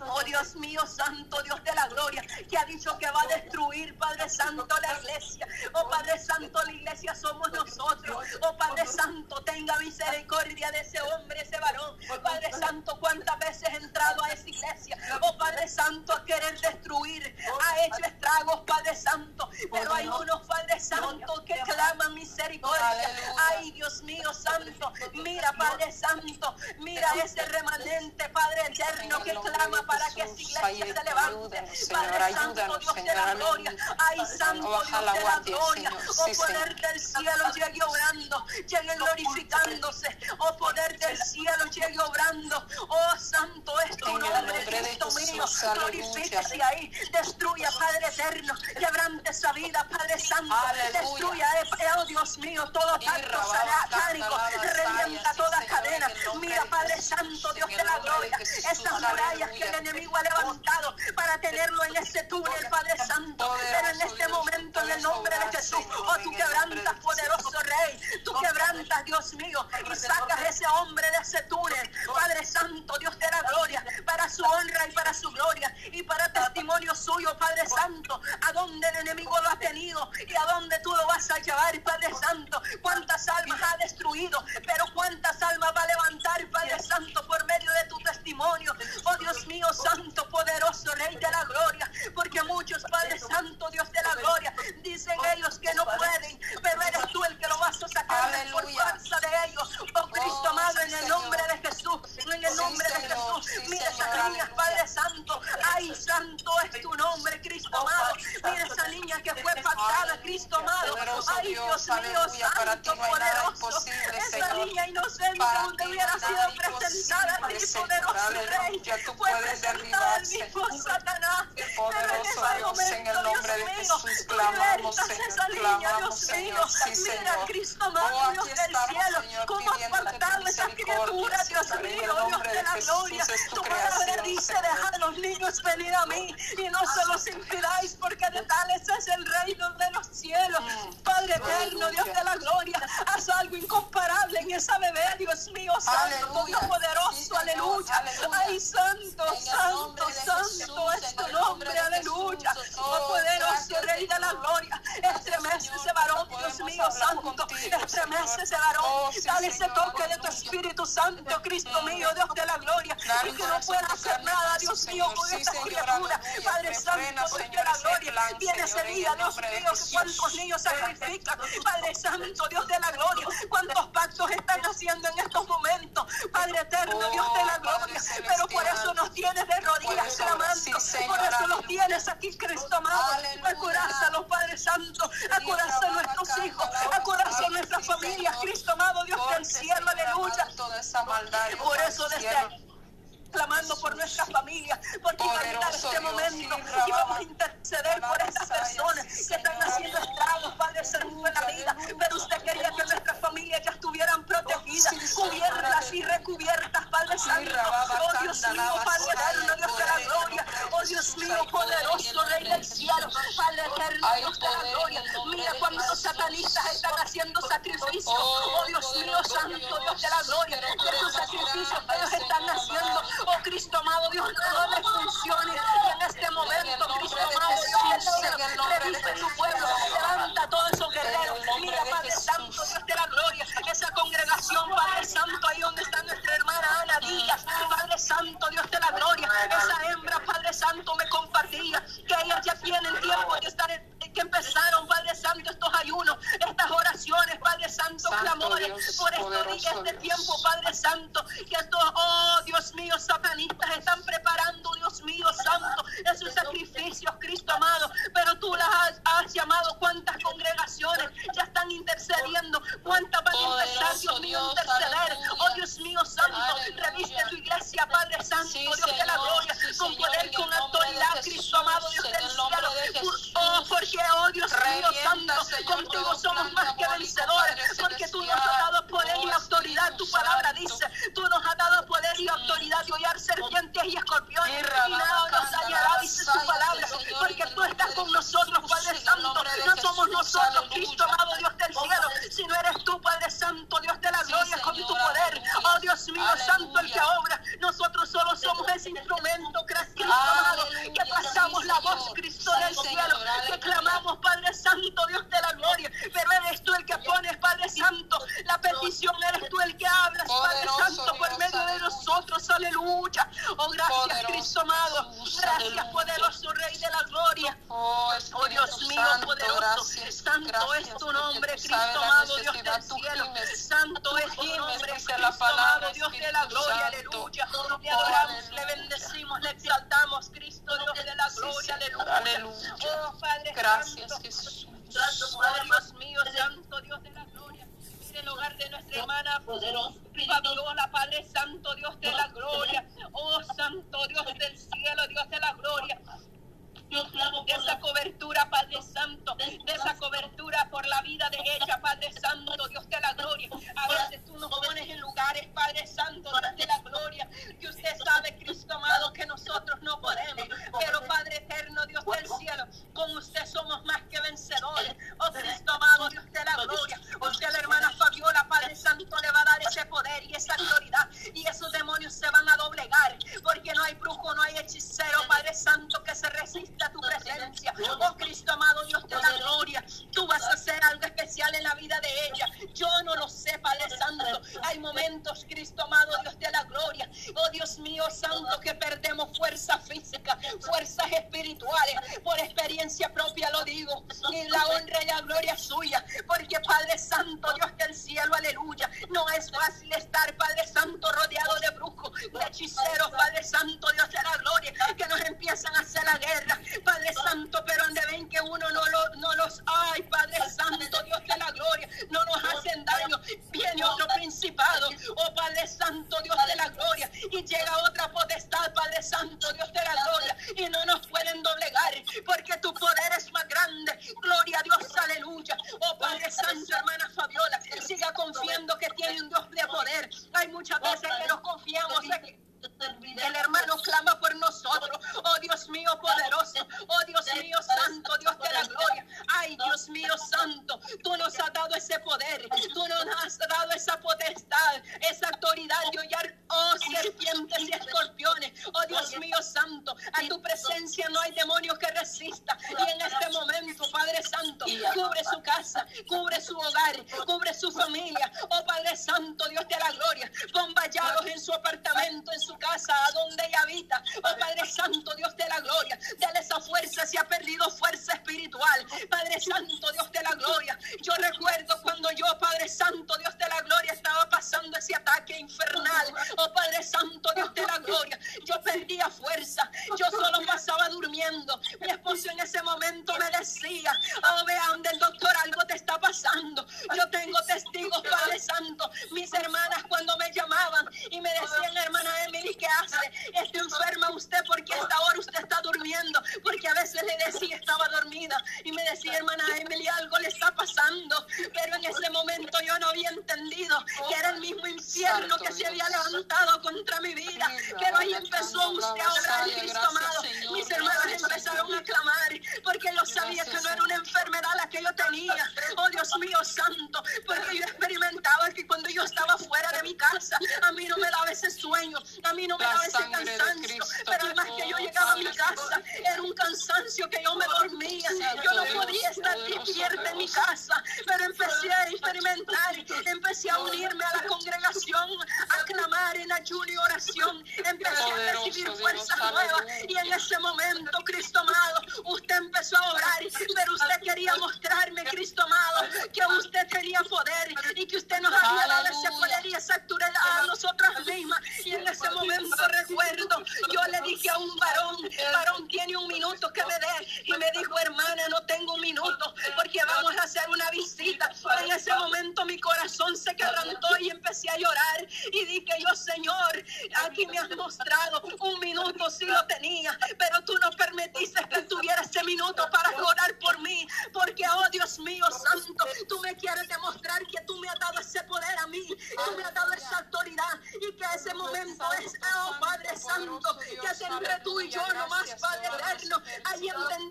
Oh Dios mío, Santo Dios de la gloria, que ha dicho que va a destruir, Padre Santo, la iglesia. Oh Padre Santo, la iglesia somos nosotros. Oh Padre Santo, tenga misericordia de ese hombre, ese varón. Padre Santo, cuántas veces he entrado a esa iglesia. Oh Padre Santo, a querer destruir. Ha hecho estragos, Padre Santo. Pero hay unos, Padre Santo, que claman misericordia. Ay, Dios mío, Santo. Mira, Padre Santo. Mira ese remanente, Padre eterno, que clama para que esa iglesia se levante. Padre Santo, Dios de la gloria. Ay, Santo Dios de la gloria. Oh poder del cielo llegue obrando, llegue glorificándose. Oh poder del cielo llegue obrando. Oh Santo es tu nombre, Cristo mío. Glorifíquese ahí. Destruya, Padre eterno. Quebrante esa vida, Padre Santo. Destruya, oh Dios mío, todo pacto satánico. Revienta toda cadena. Mira, Padre Santo, Dios de la gloria. Esas murallas que enemigo ha levantado para tenerlo en ese túnel, Padre Santo. Pero en este momento, en el nombre de Jesús, oh, tú quebrantas, poderoso Rey. Tú quebrantas, Dios mío, y sacas ese hombre de ese túnel. Padre Santo, Dios de la gloria, para su honra y para su gloria y para testimonio suyo, Padre Santo, a donde el enemigo lo ha tenido y a donde tú lo vas a llevar, Padre Santo. Cuántas almas ha destruido, pero cuántas almas va a levantar, Padre Santo, por medio de tu testimonio. Oh Dios mío, Santo, poderoso Rey de la gloria, porque muchos, Padre Santo, Dios de la gloria, dicen ellos que no pueden, pero eres tú el que lo vas a sacar por fuerza de ellos. Oh Cristo amado, en el nombre de Jesús, en el nombre de Jesús, mira esas niñas, Padre Santo, ay, Santo es tu nombre, Cristo amado, mira esa niña que fue pactada, Cristo amado, ay, Dios mío, Santo, poderoso, esa niña inocente donde hubiera sido presentada a ti, poderoso Rey, fue presentada al mismo Satanás, pero en ese momento, Dios mío, libertas esa niña, Dios mío, mira, Cristo Dios del cielo, cómo has pactado esa criatura, Dios mío, Dios de la gloria, tu palabra dice, deja a los niños venir a mí. Y no se los impidáis porque de tales es el reino de los cielos. Padre eterno, Dios de la gloria, haz algo incomparable en esa bebé, Dios mío, santo, Dios poderoso, aleluya. Ay, santo, santo, santo es tu nombre, aleluya. Oh, poderoso Rey de la gloria, estremece ese varón, Dios mío, santo, estremece ese varón, dale ese toque de tu Espíritu Santo, Cristo mío, Dios de la gloria, y que no pueda hacer nada, Dios mío, con esta criatura, Padre Santo, Dios de la gloria, viene ese día, Dios mío, que cuántos niños sacrifican, Padre Santo, Dios de la gloria, cuántos pactos están haciendo en estos momentos, Padre eterno, Dios de la gloria, pero por eso nos de rodillas clamando, por eso los tienes aquí, Cristo amado, los Padre Santo, acuérdate a nuestros hijos, acuérdate a nuestra familia, Cristo amado, Dios del cielo, aleluya. Por eso desde clamando por nuestras familias, por tu en este momento y vamos a interceder por estas personas que están haciendo estragos, Padre, según la vida. Pero usted quería que nuestras familias ya estuvieran protegidas, cubiertas y recubiertas, Padre Santo. Oh Dios mío, Padre eterno, Dios de la gloria. Oh Dios mío, poderoso Rey del cielo, Padre eterno, oh, Dios de la gloria. Mira cuántos satanistas están haciendo sacrificios. Oh Dios mío, Santo Dios de la gloria. Esos sacrificios que ellos están haciendo, tiempo, Cristo amado Dios, no le funcione. En este momento, Cristo amado Dios, reviste tu pueblo, levanta a todos esos guerreros. Mira, Padre Santo, Dios de la gloria, esa congregación, Padre Santo, ahí donde está nuestra hermana Ana Díaz, Padre Santo, Dios de la gloria, esa hembra, Padre Santo, me compartía que ellas ya tienen tiempo de estar que empezaron, Padre Santo, estos ayunos, estas oraciones, Padre Santo, Santo clamores. Por estos días, este tiempo, Padre Santo, que estos están preparando, Dios mío santo, esos sacrificios, Cristo amado, pero tú las has, has llamado, cuántas congregaciones ya están intercediendo, cuántas van a empezar, Dios mío, a interceder, oh Dios mío santo, reviste tu iglesia, Padre santo, Dios de la gloria, con poder, con autoridad, Cristo amado, Dios del cielo, santo Dios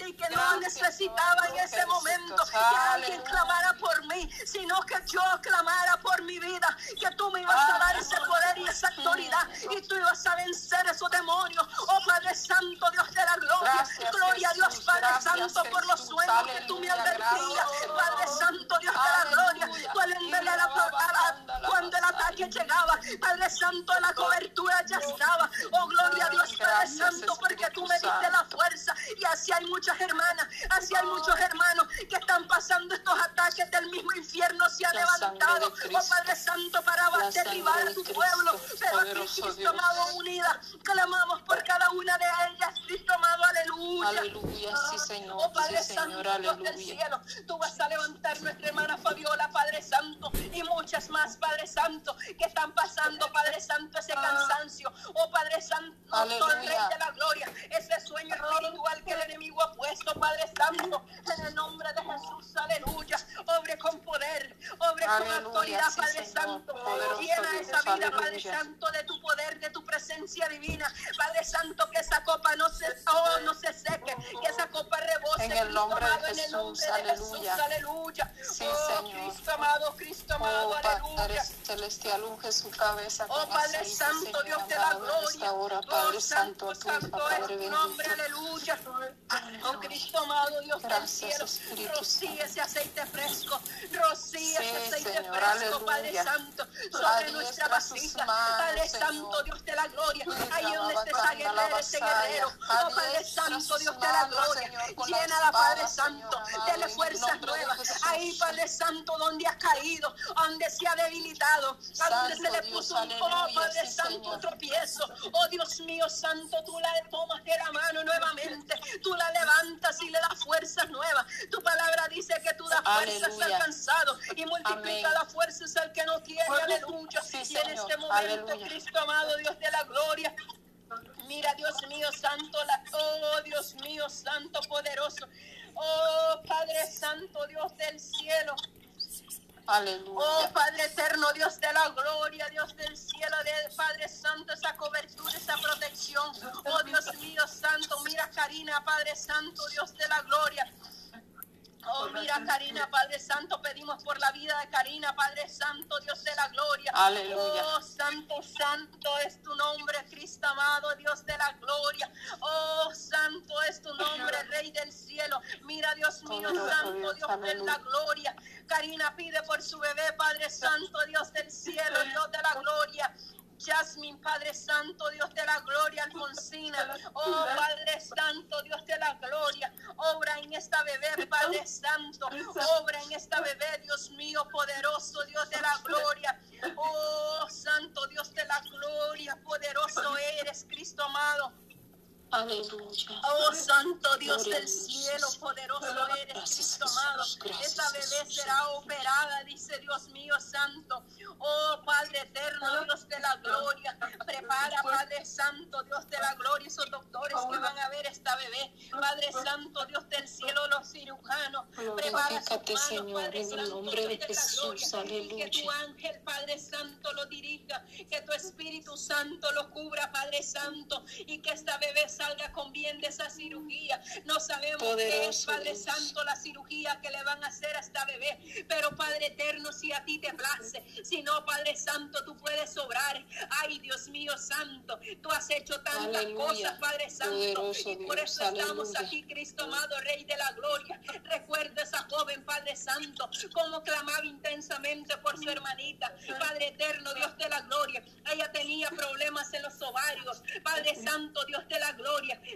Entendí que no necesitaba en ese momento que alguien clamara por mí, sino que yo clamara por mi vida, que tú me ibas a dar ese poder y esa autoridad y tú ibas a vencer esos demonios. Oh Padre Santo, Dios de la gloria, gloria a Dios, Padre Santo, por los sueños que tú me advertías. Padre Santo, Dios de la gloria, cuando el ataque llegaba, Padre Santo, la cobertura ya estaba. Oh, gloria a Dios, Padre Santo, porque tú me diste la fuerza. Muchas hermanas, así hay muchos hermanos que están pasando estos ataques del mismo infierno. Se ha levantado, oh Padre Santo, para derribar a tu pueblo. Pero aquí, Cristo amado, unida, clamamos por cada una de ellas. Aleluya. Sí, Señor. Oh Padre sí, Señor, Santo, Dios del cielo, tú vas a levantar nuestra hermana Fabiola, Padre Santo, y muchas más, Padre Santo, que están pasando, Padre Santo, ese cansancio. Oh Padre Santo, Aleluya. Rey de la gloria, ese sueño espiritual que el enemigo ha puesto, Padre Santo, en el nombre de Jesús, aleluya. Obre con poder, obre con autoridad, sí, Padre Señor. Santo. Poderoso Llena esa vida, Padre. Santo, de tu poder, de tu presencia divina. Padre Santo, que esa copa no se, oh, no se seque, que esa copa rebose. En el nombre de amado, Jesús, aleluya. aleluya. Sí, oh, Señor. Cristo amado, Cristo amado, Oh, Padre aleluya. celestial, unge su cabeza Oh Padre Santo, Dios de la amado, gloria. hora, Oh Padre Santo, Santo, Santo es Padre tu nombre, aleluya. Oh Cristo amado, Dios del cielo. Rocíe Santo. ese aceite fresco. Rocíe ese aceite fresco, Padre. Santo. Sobre nuestra vasija. Padre. Santo, Dios de la gloria. Ahí donde esté esa alabacanda, guerrera, ese alabasaya. guerrero. Oh Padre Adiestra Santo, Dios de la gloria. Llénala, Padre Santo. Dele fuerzas nuevas. Ahí, Padre Santo, donde ha caído, donde se ha debilitado, a donde se le puso un oh, Padre Santo, un tropiezo. Oh Dios mío, Santo, tú la tomas de la mano nuevamente, tú la levantas y le das fuerzas nuevas. Tu palabra dice que tú das fuerzas al cansado y multiplica las fuerzas al que no tiene. Aleluya. Sí, y en este momento, Aleluya. Cristo amado, Dios de la gloria. Mira, Dios mío, santo, la, oh Dios mío, santo, poderoso. Oh Padre Santo, Dios del cielo. Aleluya. Oh Padre eterno, Dios de la gloria, Dios del cielo, de Padre Santo, esa cobertura, esa protección. Oh Dios mío, Santo, mira Karina, Padre Santo, Dios de la gloria. Oh, mira, Karina, Padre Santo, pedimos por la vida de Karina, Padre Santo, Dios de la gloria. Aleluya. Oh, Santo, Santo es tu nombre, Cristo amado, Dios de la gloria. Oh, Santo es tu nombre, Rey del cielo. Mira, Dios mío, Poderoso Santo, Dios, de la gloria. Karina pide por su bebé, Padre Santo, Dios del cielo, Dios de la gloria. Jasmine, Padre Santo, Dios de la gloria, Alfonsina, oh Padre Santo, Dios de la gloria, obra en esta bebé, Padre Santo, obra en esta bebé, Dios mío, poderoso, Dios de la gloria, oh Santo, Dios de la gloria, poderoso eres, Cristo amado. Aleluya. Oh Santo Dios del cielo, poderoso eres, Cristo amado. Esta bebé será operada, dice Dios mío santo. Oh Padre eterno, Dios de la gloria. Prepara, Padre Santo, Dios de la gloria, esos doctores que van a ver esta bebé. Padre Santo, Dios del cielo, los cirujanos. Prepara sus manos, Señor, Padre en el nombre de Jesús. gloria. Que Aleluya. tu ángel, Padre Santo, lo dirija. Que tu Espíritu Santo lo cubra, Padre Santo. Y que esta bebé salga con bien de esa cirugía. No sabemos qué es, Padre Dios. Santo, la cirugía que le van a hacer a esta bebé. Pero Padre eterno, si a ti te place, si no, Padre Santo, tú puedes obrar. Ay, Dios mío santo, tú has hecho tantas Aleluya. cosas, Padre Santo. Poderoso y por Dios, eso estamos aleluya. aquí, Cristo amado, Rey de la Gloria. Recuerda esa joven, Padre Santo, como clamaba intensamente por su hermanita. Padre eterno, Dios de la Gloria. Ella tenía problemas en los ovarios. Padre Santo, Dios de la Gloria.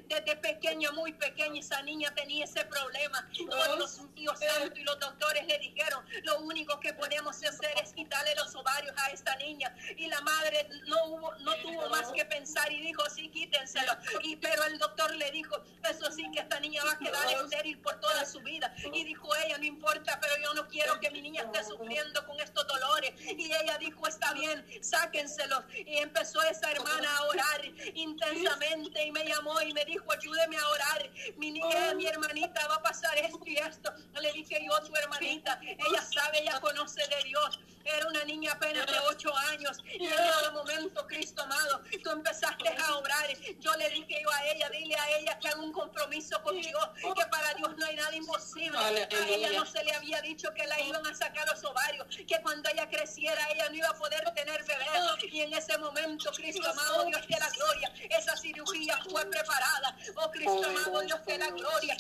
Desde pequeña, muy pequeña, esa niña tenía ese problema. Oh, Dios mío santo, y los doctores le dijeron, lo único que podemos hacer es quitarle los ovarios a esta niña. Y la madre no hubo, no tuvo más que pensar y dijo, sí, quítenselo. Y pero el doctor le dijo, eso sí que esta niña va a quedar estéril por toda su vida. Y dijo ella, no importa, pero yo no quiero que mi niña esté sufriendo con estos dolores. Y ella dijo, está bien, sáquenselos. Y empezó esa hermana a orar intensamente y me llamó y me dijo, ayúdeme a orar. Mi niña, mi hermanita va a pasar esto y esto. Le dije yo, tu hermanita, ella sabe, ella conoce de Dios. Era una niña apenas de ocho años y en ese momento, Cristo amado, tú empezaste a obrar. Yo le dije yo a ella, dile a ella que haga un compromiso con que para Dios no hay nada imposible. A ella no se le había dicho que la iban a sacar los ovarios, que cuando ella creciera ella no iba a poder tener bebé. Y en ese momento, Cristo amado, Dios de la gloria, esa cirugía fue preparada. Oh Cristo amado, Dios de la gloria.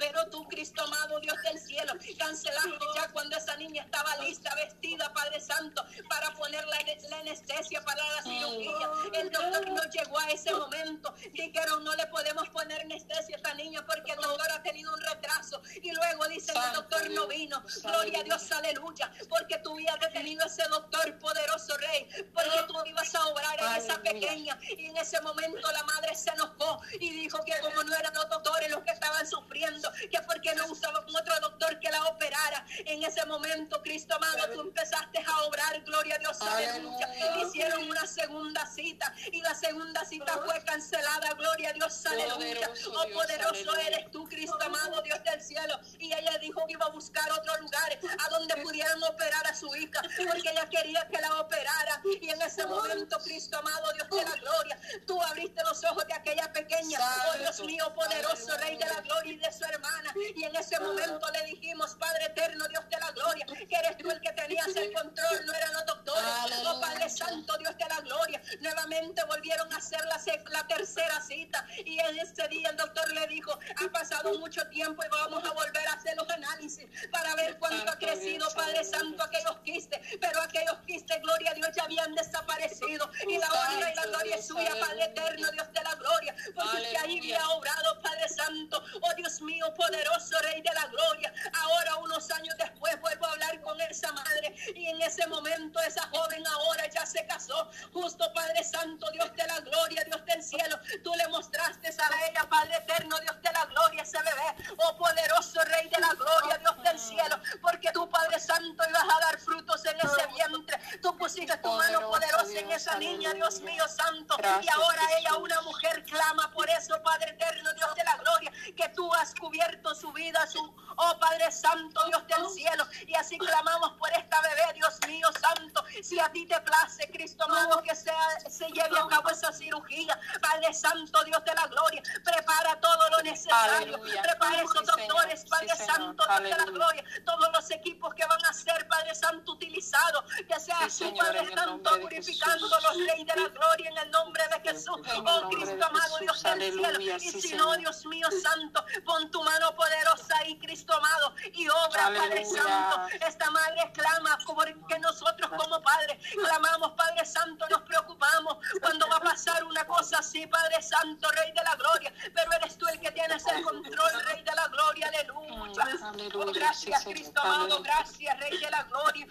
Pero tú, Cristo amado, Dios del cielo, cancelaste ya cuando esa niña estaba lista, vestida, Padre Santo, para poner la, la anestesia para la cirugía. El doctor no llegó a ese momento. Dijeron, no le podemos poner anestesia a esta niña porque el doctor ha tenido un retraso. Y el doctor no vino. Gloria a. Dios, aleluya. Porque tú habías detenido ese doctor poderoso rey. Porque tú ibas a obrar en esa pequeña. Y en ese momento la madre se enojó y dijo que como no eran los doctores los que estaban sufriendo, que porque no usaban otro doctor que la operara. En ese momento, Cristo amado, tú empezaste a obrar, gloria a Dios, aleluya. Hicieron una segunda cita y la segunda cita fue cancelada, gloria a Dios, aleluya. Oh, poderoso eres tú, Cristo amado, Dios del cielo. Y ella dijo que iba a buscar otro lugar a donde pudieran operar a su hija, porque ella quería que la operara. Y en ese momento, Cristo amado, Dios de la gloria, tú abriste los ojos de aquella pequeña, oh Dios mío, poderoso Rey de la gloria y de su hermana. Y en ese momento le dijimos, Padre eterno, Dios de la gloria, que eres tú el que tenías el control, no eran los doctores. Oh Padre Santo, Dios de la gloria. Nuevamente volvieron a hacer la, la tercera cita. Y en ese día el doctor le dijo, ha pasado mucho tiempo y vamos a volver a hacer los análisis para ver cuánto ha crecido, Padre. Santo, aquellos quistes. Pero aquellos quistes, gloria a Dios, ya habían desaparecido. Y la honra y la gloria es suya, Padre eterno, Dios de la gloria. Porque usted ahí había obrado, Padre Santo. Oh Dios mío, poderoso Rey de la gloria. Ahora, unos años después, vuelvo a hablar con esa madre. Y en ese momento, esa joven ahora ya se casó. Justo, Padre Santo, Dios de la gloria, Dios del cielo. Tú le mostraste a ella, Padre eterno, Dios de la gloria, ese bebé. Oh poderoso Rey de la gloria, Dios del cielo. Porque tú, Padre Santo, ibas a dar frutos en ese vientre. Tú pusiste tu mano poderosa en esa niña. Dios mío santo. y ahora ella, una mujer, clama por eso, Padre eterno, Dios de la gloria, que tú has cubierto su vida, su, oh Padre Santo, Dios del cielo. Y así clamamos por esta bebé, Dios. Si a ti te place, Cristo amado, que sea, se lleve a cabo esa cirugía, Padre Santo, Dios de la gloria, prepara todo lo necesario. Aleluya. Prepara esos Sí, doctores, Padre. Santo, Dios de la gloria, todos los equipos que van a ser, Padre Santo, utilizados, que sea Sí, Señor, Padre Santo, Jesús. los Rey de la gloria en el nombre de Jesús. Oh Cristo amado. Dios del cielo. Y si no, Dios mío santo, pon tu mano poderosa ahí, Cristo amado, y obra, Padre. Santo. Esta madre clama porque nosotros como Padre clamamos, Padre Santo, nos preocupamos cuando va a pasar una cosa así, Padre Santo, Rey de la gloria. Pero eres tú el que tienes el control, Rey de la gloria, aleluya. Oh, gracias. Cristo amado, gracias, Rey de la gloria.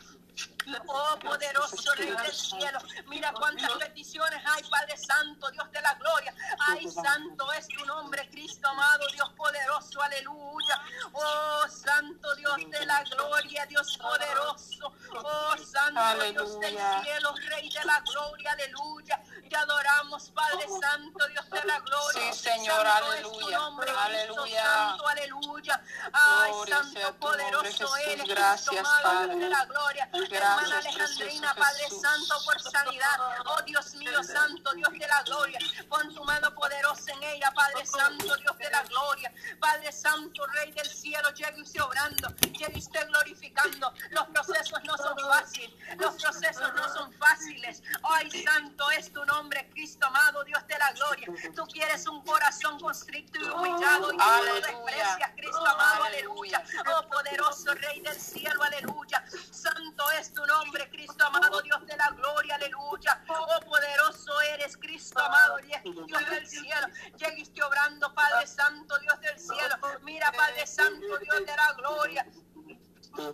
Oh poderoso Rey del cielo, mira cuántas peticiones hay, Padre Santo, Dios de la gloria. Ay, santo es tu nombre, Cristo amado, Dios poderoso, aleluya. Oh, santo Dios de la gloria, Dios poderoso. Oh, santo Dios del cielo, Rey de la gloria, aleluya. Te adoramos, Padre Santo, Dios de la gloria. Sí, Señor, aleluya. Nombre, aleluya. Santo, aleluya. Ay, Gloria santo, poderoso eres, Gracias, amado, Dios Padre. de la gloria. Gracias, Hermana Alejandrina, Padre Jesús. Santo, por sanidad. Oh Dios mío, Santo, Dios de la gloria. Pon tu mano poderosa en ella, Padre Santo, Dios de la gloria. Padre Santo, Rey del cielo, llegue usted obrando, llegue usted glorificando. Los procesos no son fáciles, los procesos no son fáciles. Ay, Santo es tu nombre, Cristo amado, Dios de la gloria. Tú quieres un corazón constricto y humillado y tú lo desprecias, Cristo amado, aleluya. Oh poderoso Rey del cielo, aleluya. Santo es tu nombre, Cristo amado, Dios de la gloria, aleluya. Oh poderoso eres, Cristo amado, Dios del cielo. Lleguiste obrando, Padre Santo, Dios del cielo. Mira, Padre Santo, Dios de la gloria.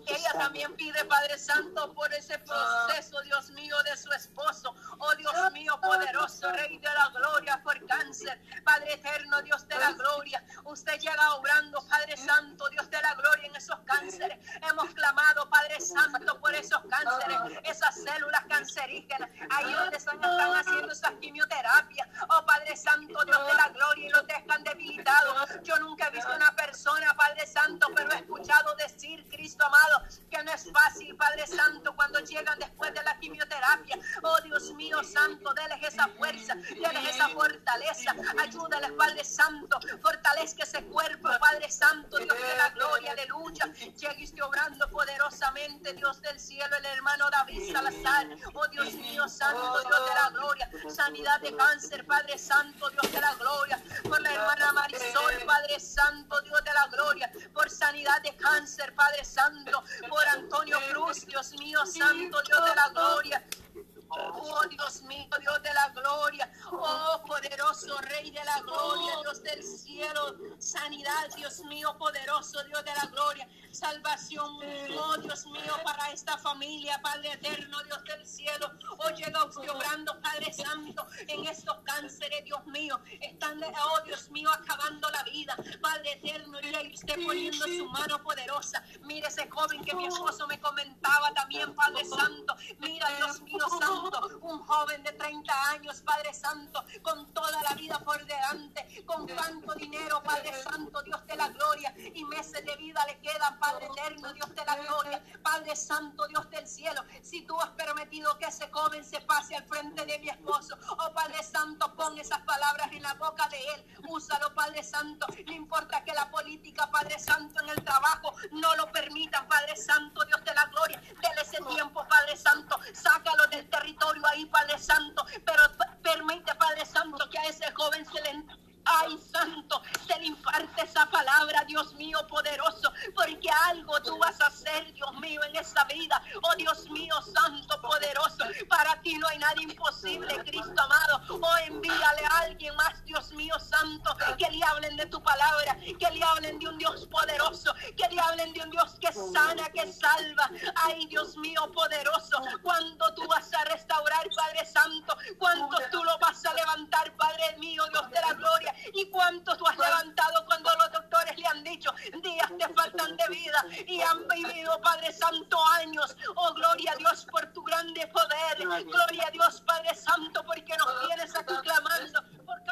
Ella también pide, Padre Santo, Dios mío, poderoso Dios de la gloria, salvación, oh Dios mío, para esta familia, Padre eterno, Dios del cielo, oh llega usted obrando, Padre Santo, en estos cánceres, Dios mío, están, oh Dios mío, acabando la vida, Padre eterno, y usted poniendo su mano poderosa, mire ese joven que mi esposo me comentaba también, Padre Santo, mira Dios mío, Santo, un joven de 30 años, Padre Santo, con toda la vida por delante, con tanto dinero, Padre Santo, Dios de la gloria, y meses de vida le quedan, Padre eterno, Dios de la gloria, Padre Santo, Dios del cielo, si tú has permitido que ese joven se pase al frente de mi esposo, oh Padre Santo, pon esas palabras en la boca de él, úsalo, Padre Santo, no importa que la política, Padre Santo, en el trabajo no lo permitan, Padre Santo, Dios de la gloria, dele ese tiempo, Padre Santo, sácalo del territorio ahí, Padre Santo, pero permite, Padre Santo, que a ese joven se le... Ay, santo, se le imparte esa palabra, Dios mío, poderoso, porque algo tú vas a hacer, Dios mío, en esta vida. Oh, Dios mío, santo, poderoso, para ti no hay nada imposible, Cristo amado. Oh, envíale a alguien más, Dios mío, santo, que le hablen de tu palabra, que le hablen de un Dios poderoso, que le hablen de un Dios que sana, que salva. Ay, Dios mío, poderoso, cuando tú vas a restaurar, Padre Santo, cuánto tú lo vas a levantar, Padre mío, Dios de la gloria, y cuánto tú has levantado cuando los doctores le han dicho, días te faltan de vida, y han vivido, Padre Santo, años. Oh, gloria a Dios por tu grande poder, gloria a Dios, Padre Santo, porque nos tienes aquí clamando por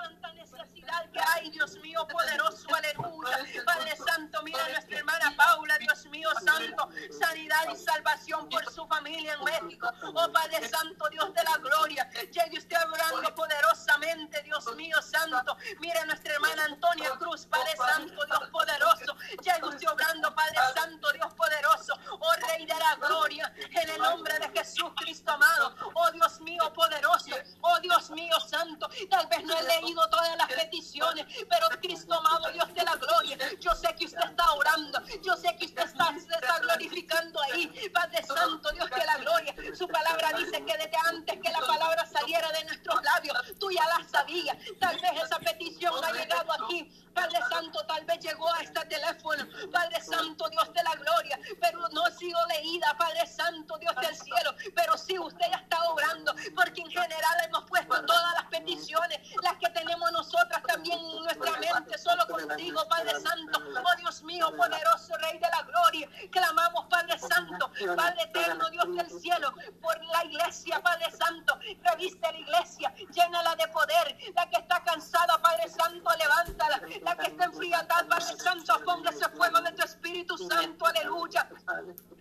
necesidad que hay, Dios mío, poderoso, aleluya. Padre Santo, mira a nuestra hermana Paula, Dios mío, Santo, sanidad y salvación por su familia en México. Oh Padre Santo, Dios de la gloria, llegue usted hablando poderosamente, Dios mío, Santo. Mira a nuestra hermana Antonia Cruz, Padre Santo, Dios poderoso, llegue usted obrando, Padre Santo, Dios poderoso, oh Rey de la gloria, en el nombre de Jesús Cristo amado, oh Dios mío poderoso, oh Dios mío santo, tal vez no he leído todas las peticiones, pero Cristo amado, Dios de la gloria, yo sé que usted está orando, yo sé que usted está, glorificando ahí, Padre Santo, Dios de la gloria, su palabra dice que desde antes que la palabra saliera de nuestros labios, tú ya la sabías, tal vez esa petición ha llegado aquí, Padre Santo, tal vez llegó a este teléfono, Padre Santo, Dios de la gloria, pero no es sido leída, Padre Santo, Dios del cielo, pero sí usted ya está obrando, porque en general hemos puesto todas las peticiones, las que tenemos nosotras también en nuestra mente, solo contigo, Padre Santo. Oh Dios mío, poderoso Rey de la Gloria, clamamos, Padre Santo, Padre eterno, Dios del cielo, por la iglesia, Padre Santo, reviste la iglesia, llénala de poder, la que está cansada, Padre Santo, levántala, la que está enfriada, Padre Santo, ponga ese fuego de tu Espíritu Santo, aleluya.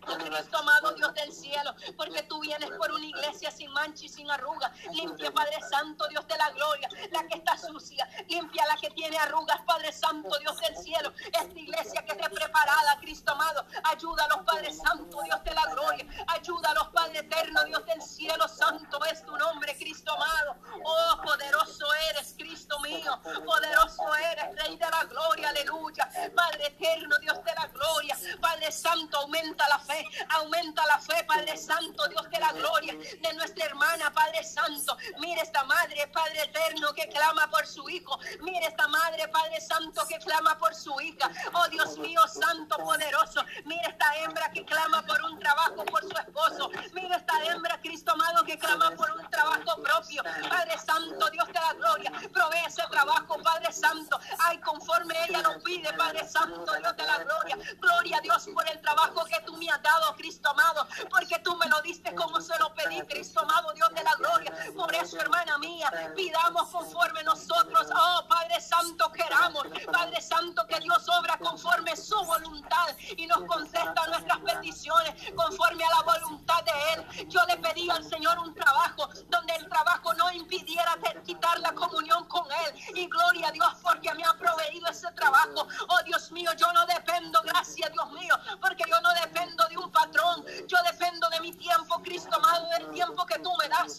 Oh Cristo amado, Dios del cielo, porque tú vienes por una iglesia sin mancha y sin arruga. Limpia, Padre Santo, Dios de la gloria, la que está sucia. Limpia la que tiene arrugas, Padre Santo, Dios del cielo. Esta iglesia que esté preparada, Cristo amado. Ayúdalos, Padre Santo, Dios de la gloria. Ayúdalos, Padre eterno, Dios del cielo. Santo es tu nombre, Cristo amado. Oh, poderoso eres, Cristo mío. Poderoso eres, Rey de la gloria, aleluya. Padre eterno, Dios de la gloria. Padre Santo, aumenta la fe, aumenta la fe, Padre Santo, Dios de la gloria, de nuestra hermana, Padre Santo. Mire esta madre, Padre eterno, que clama por su hijo. Mire esta madre, Padre Santo, que clama por su hija. Oh Dios mío, Santo, poderoso. Mire esta hembra que clama por un trabajo, por su esposo. Mire esta hembra, Cristo amado, que clama por un trabajo propio. Padre Santo, Dios de la gloria, provee ese trabajo, Padre Santo. Ay, conforme ella nos pide, Padre Santo, Dios de la gloria. Gloria a Dios por el trabajo que tú me has dado, Cristo amado, porque tú me lo diste como se lo pedí, Cristo amado, Dios de la gloria. Por eso, hermana mía, pidamos conforme nosotros, oh Padre Santo, queramos, Padre Santo, que Dios obra conforme su voluntad y nos contesta nuestras peticiones conforme a la voluntad de Él. Yo le pedí al Señor un trabajo donde el trabajo no impidiera quitar la comunión con Él. Y gloria a Dios porque me ha proveído ese trabajo. Oh Dios mío, yo no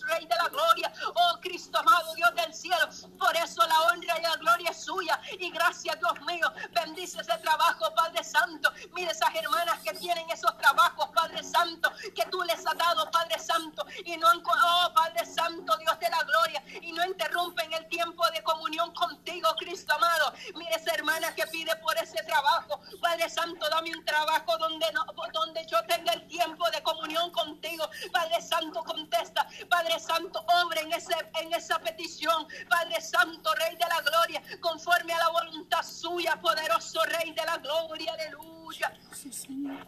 Rey de la gloria. Oh Cristo amado, Dios del cielo. Por eso la honra y la gloria es suya. Y gracias, Dios mío, bendice ese trabajo, Padre Santo. Mire esas hermanas que tienen esos trabajos, Padre Santo, que tú les has dado, Padre Santo. Y no, oh Padre Santo, Dios de la gloria. Y no interrumpen el tiempo de comunión contigo, Cristo amado. Mire esa hermana que pide por ese trabajo. Padre Santo, dame un trabajo donde, no, donde yo tenga el tiempo de comunión contigo. Padre Santo, contesta. Padre Santo, obra en, ese, en esa petición. Padre Santo, Rey de la gloria, conforme a la voluntad suya, poderoso Rey de la gloria. Aleluya.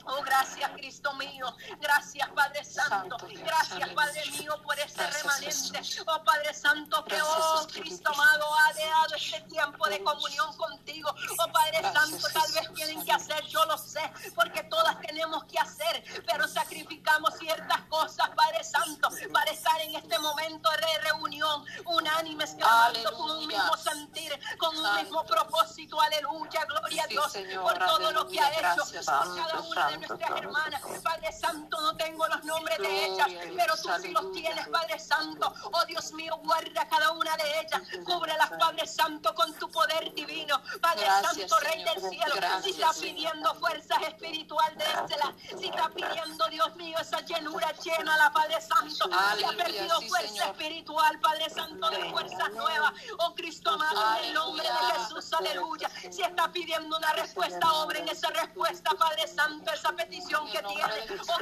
Oh, gracias, Cristo mío. Gracias, Padre Santo. Gracias, Padre mío, por ese remanente. Oh, Padre Santo, que, oh, Cristo amado, ha dado este tiempo de comunión contigo. Oh, Padre Santo, tal vez tienen que hacer, yo lo sé, porque todas tenemos que hacer, pero sacrificamos ciertas cosas, Padre Santo, para estar en este momento de reunión, unánimes, clamando con un mismo sentir, con un mismo propósito. Aleluya, gloria a Dios por todo lo que ha hecho por cada una de nuestras hermanas. Padre Santo, no tengo los nombres de ellas, pero tú sí los tienes, Padre Santo. Oh Dios mío, guarda cada una de ellas. Cúbrelas, Padre Santo, con tu poder divino. Padre Santo, Rey del cielo. Si está pidiendo fuerzas espiritual, déselas. Si está pidiendo, Dios mío, esa llenura, la Padre Santo. Si ha perdido fuerza espiritual, Padre Santo, de fuerzas nuevas. Oh Cristo amado, en el nombre de Jesús, aleluya. Si está pidiendo una respuesta, obra en esa respuesta, Padre Santo, esa petición que tiene. Oh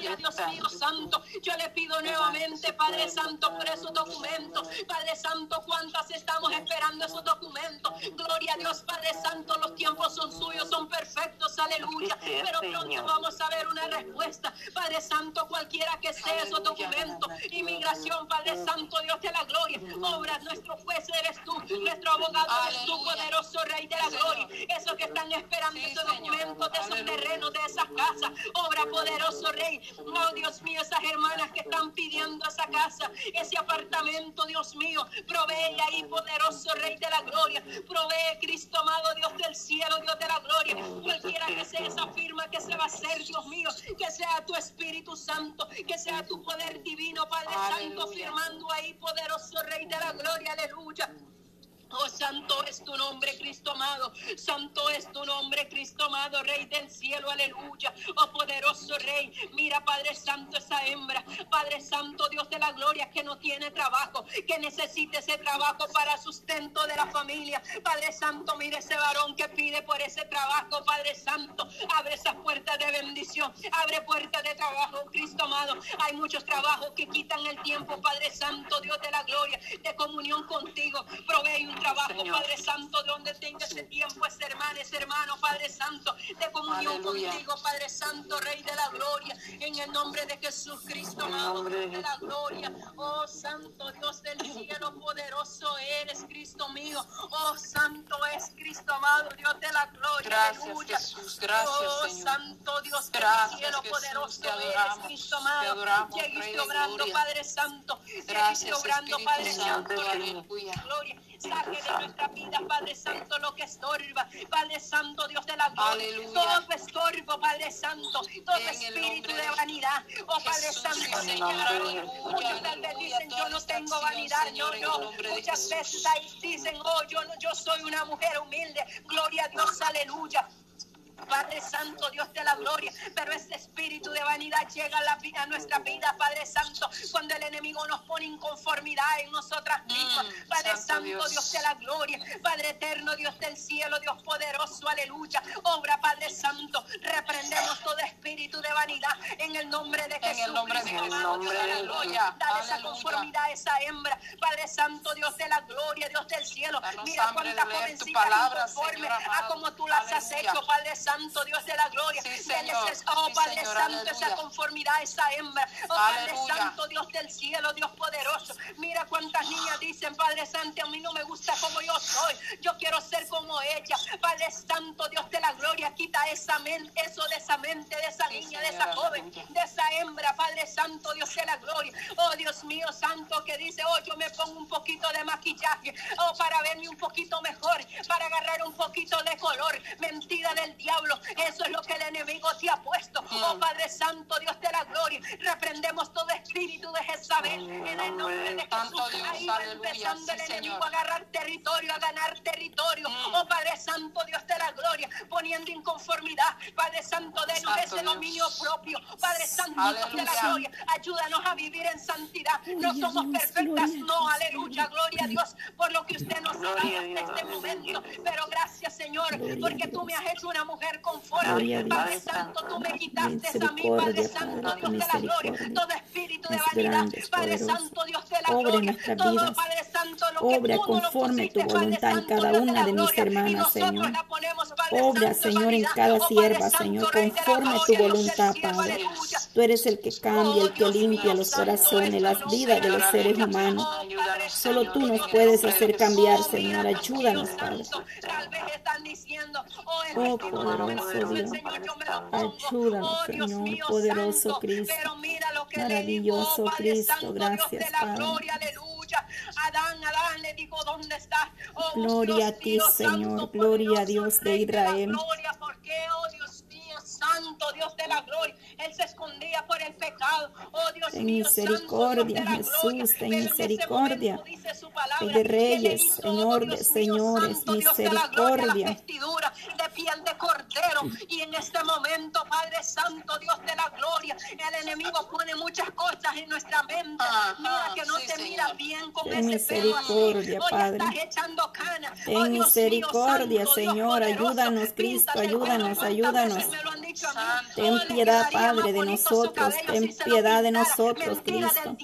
Dios mío Santo, yo le pido nuevamente, Padre Santo, por esos documentos. Padre Santo, cuántas estamos esperando esos documentos. Gloria a Dios, Padre Santo, los tiempos son suyos, son perfectos, aleluya. Pero pronto vamos a ver una respuesta. Padre Santo, cualquiera que sea esos documentos. Inmigración, Padre Santo, Dios de la gloria. Obra, nuestro juez eres tú, nuestro abogado eres tú, poderoso Rey de la gloria. Esos que están esperando esos documentos de esos terrenos, de esas casas. Obra, poderoso Rey. Oh, Dios mío, esas hermanas que están pidiendo esa casa, ese apartamento, Dios mío. Provee ahí, poderoso Rey de la gloria. Provee, Cristo amado, Dios del cielo, Dios de la gloria. Cualquiera que sea esa firma que se va a hacer, Dios mío, que sea tu Espíritu Santo, que sea tu poder divino, Padre Santo, firmando ahí, poderoso Rey de la gloria, aleluya. Oh, santo es tu nombre, Cristo amado. Santo es tu nombre, Cristo amado, Rey del cielo, aleluya. Oh poderoso Rey, mira, Padre Santo, esa hembra. Padre Santo, Dios de la gloria, que no tiene trabajo, que necesita ese trabajo para sustento de la familia. Padre Santo, mire ese varón que pide por ese trabajo, Padre Santo. Abre esas puertas de bendición, abre puertas de trabajo, Cristo amado. Hay muchos trabajos que quitan el tiempo, Padre Santo, Dios de la gloria, de comunión contigo. Provee un trabajo, Padre Santo, de donde tenga ese tiempo, ese hermano, ese hermano, Padre Santo, de comunión contigo, Padre Santo, Rey de la gloria, en el nombre de Jesús Cristo, amado, Dios de la gloria. Oh Santo Dios del cielo, poderoso eres, Cristo mío. Oh Santo es Cristo amado, Dios de la gloria. Gracias, Aleluya. Jesús. Gracias, oh, Señor. Santo Dios del Gracias, cielo, Jesús. poderoso Te eres, adoramos, Cristo te amado. adoramos, Rey de obrando. Padre Santo. Gracias, obrando, Espíritu Padre Santo. Santo. Aleluya. Gloria, saque de nuestra vida, Padre Santo, lo que estorba. Padre Santo, Dios de la gloria. Aleluya. Todo estorbo, Padre Santo. Todo En espíritu de vanidad. Oh, Padre Jesús, Santo, Señor. Muchos tal vez dicen, yo no tengo vanidad. Señor, No, no. Muchas veces dicen, oh, yo, no, yo soy una mujer humilde. Gloria a Dios, aleluya. Padre Santo, Dios de la gloria, pero ese espíritu de vanidad llega a, la vida, a nuestra vida, Padre Santo, cuando el enemigo nos pone inconformidad en nosotras mismas. Mm, Padre Santo Santo, Dios. Dios. de la gloria, Padre eterno, Dios del cielo, Dios poderoso, aleluya. Obra, Padre Santo, reprendemos todo espíritu de vanidad en el nombre de En Jesús. el nombre de Cristo, Jesús. amado, Dios de la Aleluya. gloria. Dale esa conformidad a esa hembra, Padre Santo, Dios de la gloria, Dios del cielo. Danos Mira cuántas jovencitas inconformes a como tú las has hecho, Padre Santo, Dios de la gloria. Sí, Señor. oh, Sí, Padre Señor. Santo, esa Aleluya. conformidad a esa hembra. Oh, Padre. Santo, Dios del cielo, Dios poderoso. Mira cuántas niñas dicen, Padre Santo, a mí no me gusta como yo soy. Yo quiero ser como ella. Padre Santo, Dios de la gloria, quita esa mente, eso de esa mente, de esa Sí, niña, de esa joven, aleluya. de esa hembra, Padre Santo, Dios de la gloria. Oh, Dios mío, Santo, que dice, oh, yo me pongo un poquito de maquillaje, oh, para verme un poquito mejor, para agarrar un poquito de color. Mentira del diablo. Eso es lo que el enemigo te ha puesto. Oh, Padre Santo, Dios de la gloria. Reprendemos todo espíritu de Jezabel en el nombre de Jesús. Ahí va empezando el enemigo a agarrar territorio, a ganar territorio. Mm. Oh, Padre Santo, Dios de la gloria, poniendo inconformidad. Padre Santo, denos ese dominio propio. Padre Santo, Dios de la gloria, ayúdanos a vivir en santidad. No somos perfectas, no, aleluya, gloria a Dios, por lo que usted nos ha dado hasta este momento. Pero Señor, porque tú me has hecho una mujer conforme. Padre Santo, tú me quitaste a mí, Padre Santo, Dios de la gloria, todo espíritu de vanidad, Padre. Santo, Dios de la gloria, todo. Padre Santo, Obra conforme tu voluntad en cada una de mis hermanas, Señor. Obra, Señor, en cada Oh, sierva, Señor, conforme tu voluntad, Padre. Tú eres el que cambia, el que Oh, limpia los corazones, es las vidas de los seres humanos. Oh, Solo tú nos puedes hacer cambiar, Señor. Ayúdanos, Padre. santo, Tal vez están diciendo, oh, poderoso Dios. Señor, yo me lo pongo. Ayúdanos, Oh, Dios Señor, mío, poderoso Cristo. Pero mira lo que Maravilloso Cristo, Santo, gracias, Dios de la Padre. Aleluya. Adán, Adán le dijo, ¿dónde estás? Oh, Gloria Dios a ti, mío, Señor, santo, gloria a Dios de Israel. gloria, ¿por qué, oh Dios santo, Dios de la gloria? Él se escondía por el pecado. Oh, Dios Ten mío, misericordia, santo, Dios de la Jesús, ten misericordia. momento dice su palabra, Rey de reyes, Señor oh, de señores, santo, Dios de la gloria, la misericordia. vestidura de piel de cordero. Y en este momento, Padre Santo, Dios de la gloria, el enemigo pone muchas cosas en nuestra mente. Ajá, Mira que no sí, te Señor. mira bien con Ten ese pelo así. misericordia, Hoy Padre. estás echando cana. Ten Oh, mío, misericordia, santo, Señor. poderoso. Ayúdanos, Cristo, ayúdanos, ¿cuántas ayúdanos. veces me lo han dicho a mí? Santo. Ten Oh, piedad, Padre, de nosotros. Ten piedad de nosotros, Cristo.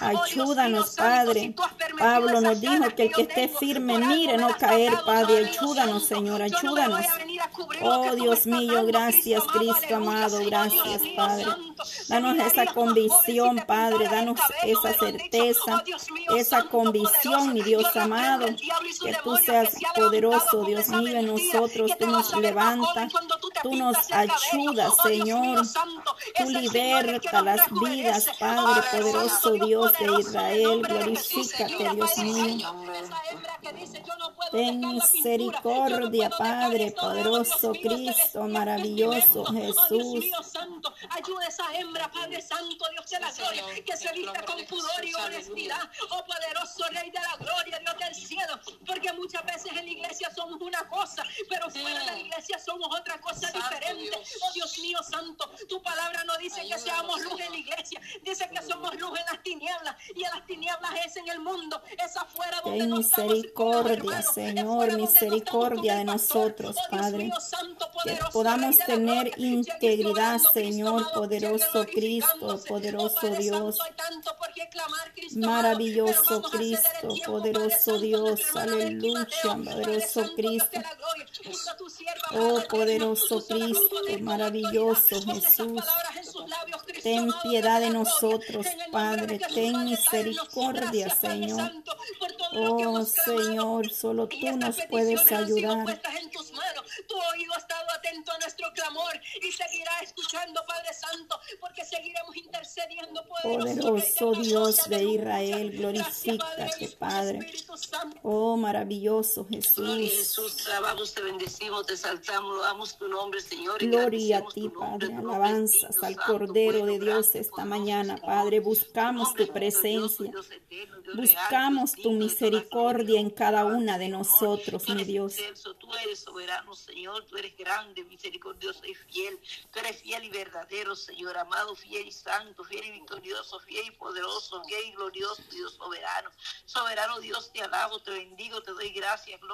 Oh, Ayúdanos, Padre. Pablo nos dijo que el que esté firme, mire, no caer, Padre. Ayúdanos. Señor, ayúdanos. Oh, me Dios mío, gracias, Cristo amado. Oh, gracias, Padre. Danos esa convicción, Padre, danos esa certeza, Oh, esa convicción, mi Dios amado, que tú seas poderoso, Dios mío, en nosotros, tú nos levantas, tú nos ayudas, Mío, Señor. Tú liberta las vidas, Padre poderoso, Dios de Israel. Glorifícate, Dios mío. Ten dejar la pintura, yo no misericordia, puedo dejar Padre poderoso, Cristo maravilloso, Oh, Dios Jesús. mío santo, ayuda a esa hembra, Padre Santo, Dios de la gloria, que se vista con pudor y honestidad. Oh poderoso Rey de la gloria, Dios del cielo, porque muchas veces en la iglesia somos una cosa, pero fuera de la iglesia somos otra cosa diferente. Dios. Oh Dios mío santo, tu palabra no dice que seamos luz en la iglesia, dice que somos luz en las tinieblas y en las tinieblas es en el mundo, es afuera donde no estamos misericordia, Señor, misericordia de nosotros, Padre. Que podamos tener integridad, Señor, poderoso Cristo, poderoso Dios. Maravilloso Cristo, poderoso Dios, aleluya, poderoso Cristo. Oh, poderoso Cristo, maravilloso Jesús. Ten piedad de nosotros, Padre, ten misericordia, Señor. Oh. Señor, solo Y tú estas nos peticiones puedes han sido ayudar. puestas en tus manos. Tu oído ha estado atento a nuestro clamor y seguirá escuchando, Padre Santo, porque seguiremos intercediendo, poderoso, Dios gloria, de. Israel, glorifícate, Padre. Espíritu Santo. Oh, maravilloso Gloria a Jesús. Jesús, te alabamos, te bendecimos, te exaltamos, loamos tu nombre, Señor. Gloria a ti, Padre. Alabanzas al Cordero bueno, de Dios grande, esta mañana. Padre. Buscamos tu presencia. Dios eterno, Dios real, Buscamos tu misericordia gloria, en cada una de Señor. Nosotros, mi Dios. Tú eres soberano, Señor. Tú eres grande, misericordioso y fiel. Tú eres fiel y verdadero, Señor. Amado, fiel y santo, fiel y victorioso, fiel y poderoso, fiel y glorioso, Dios soberano. Soberano Dios, te alabo, te bendigo, te doy gracias, gloria.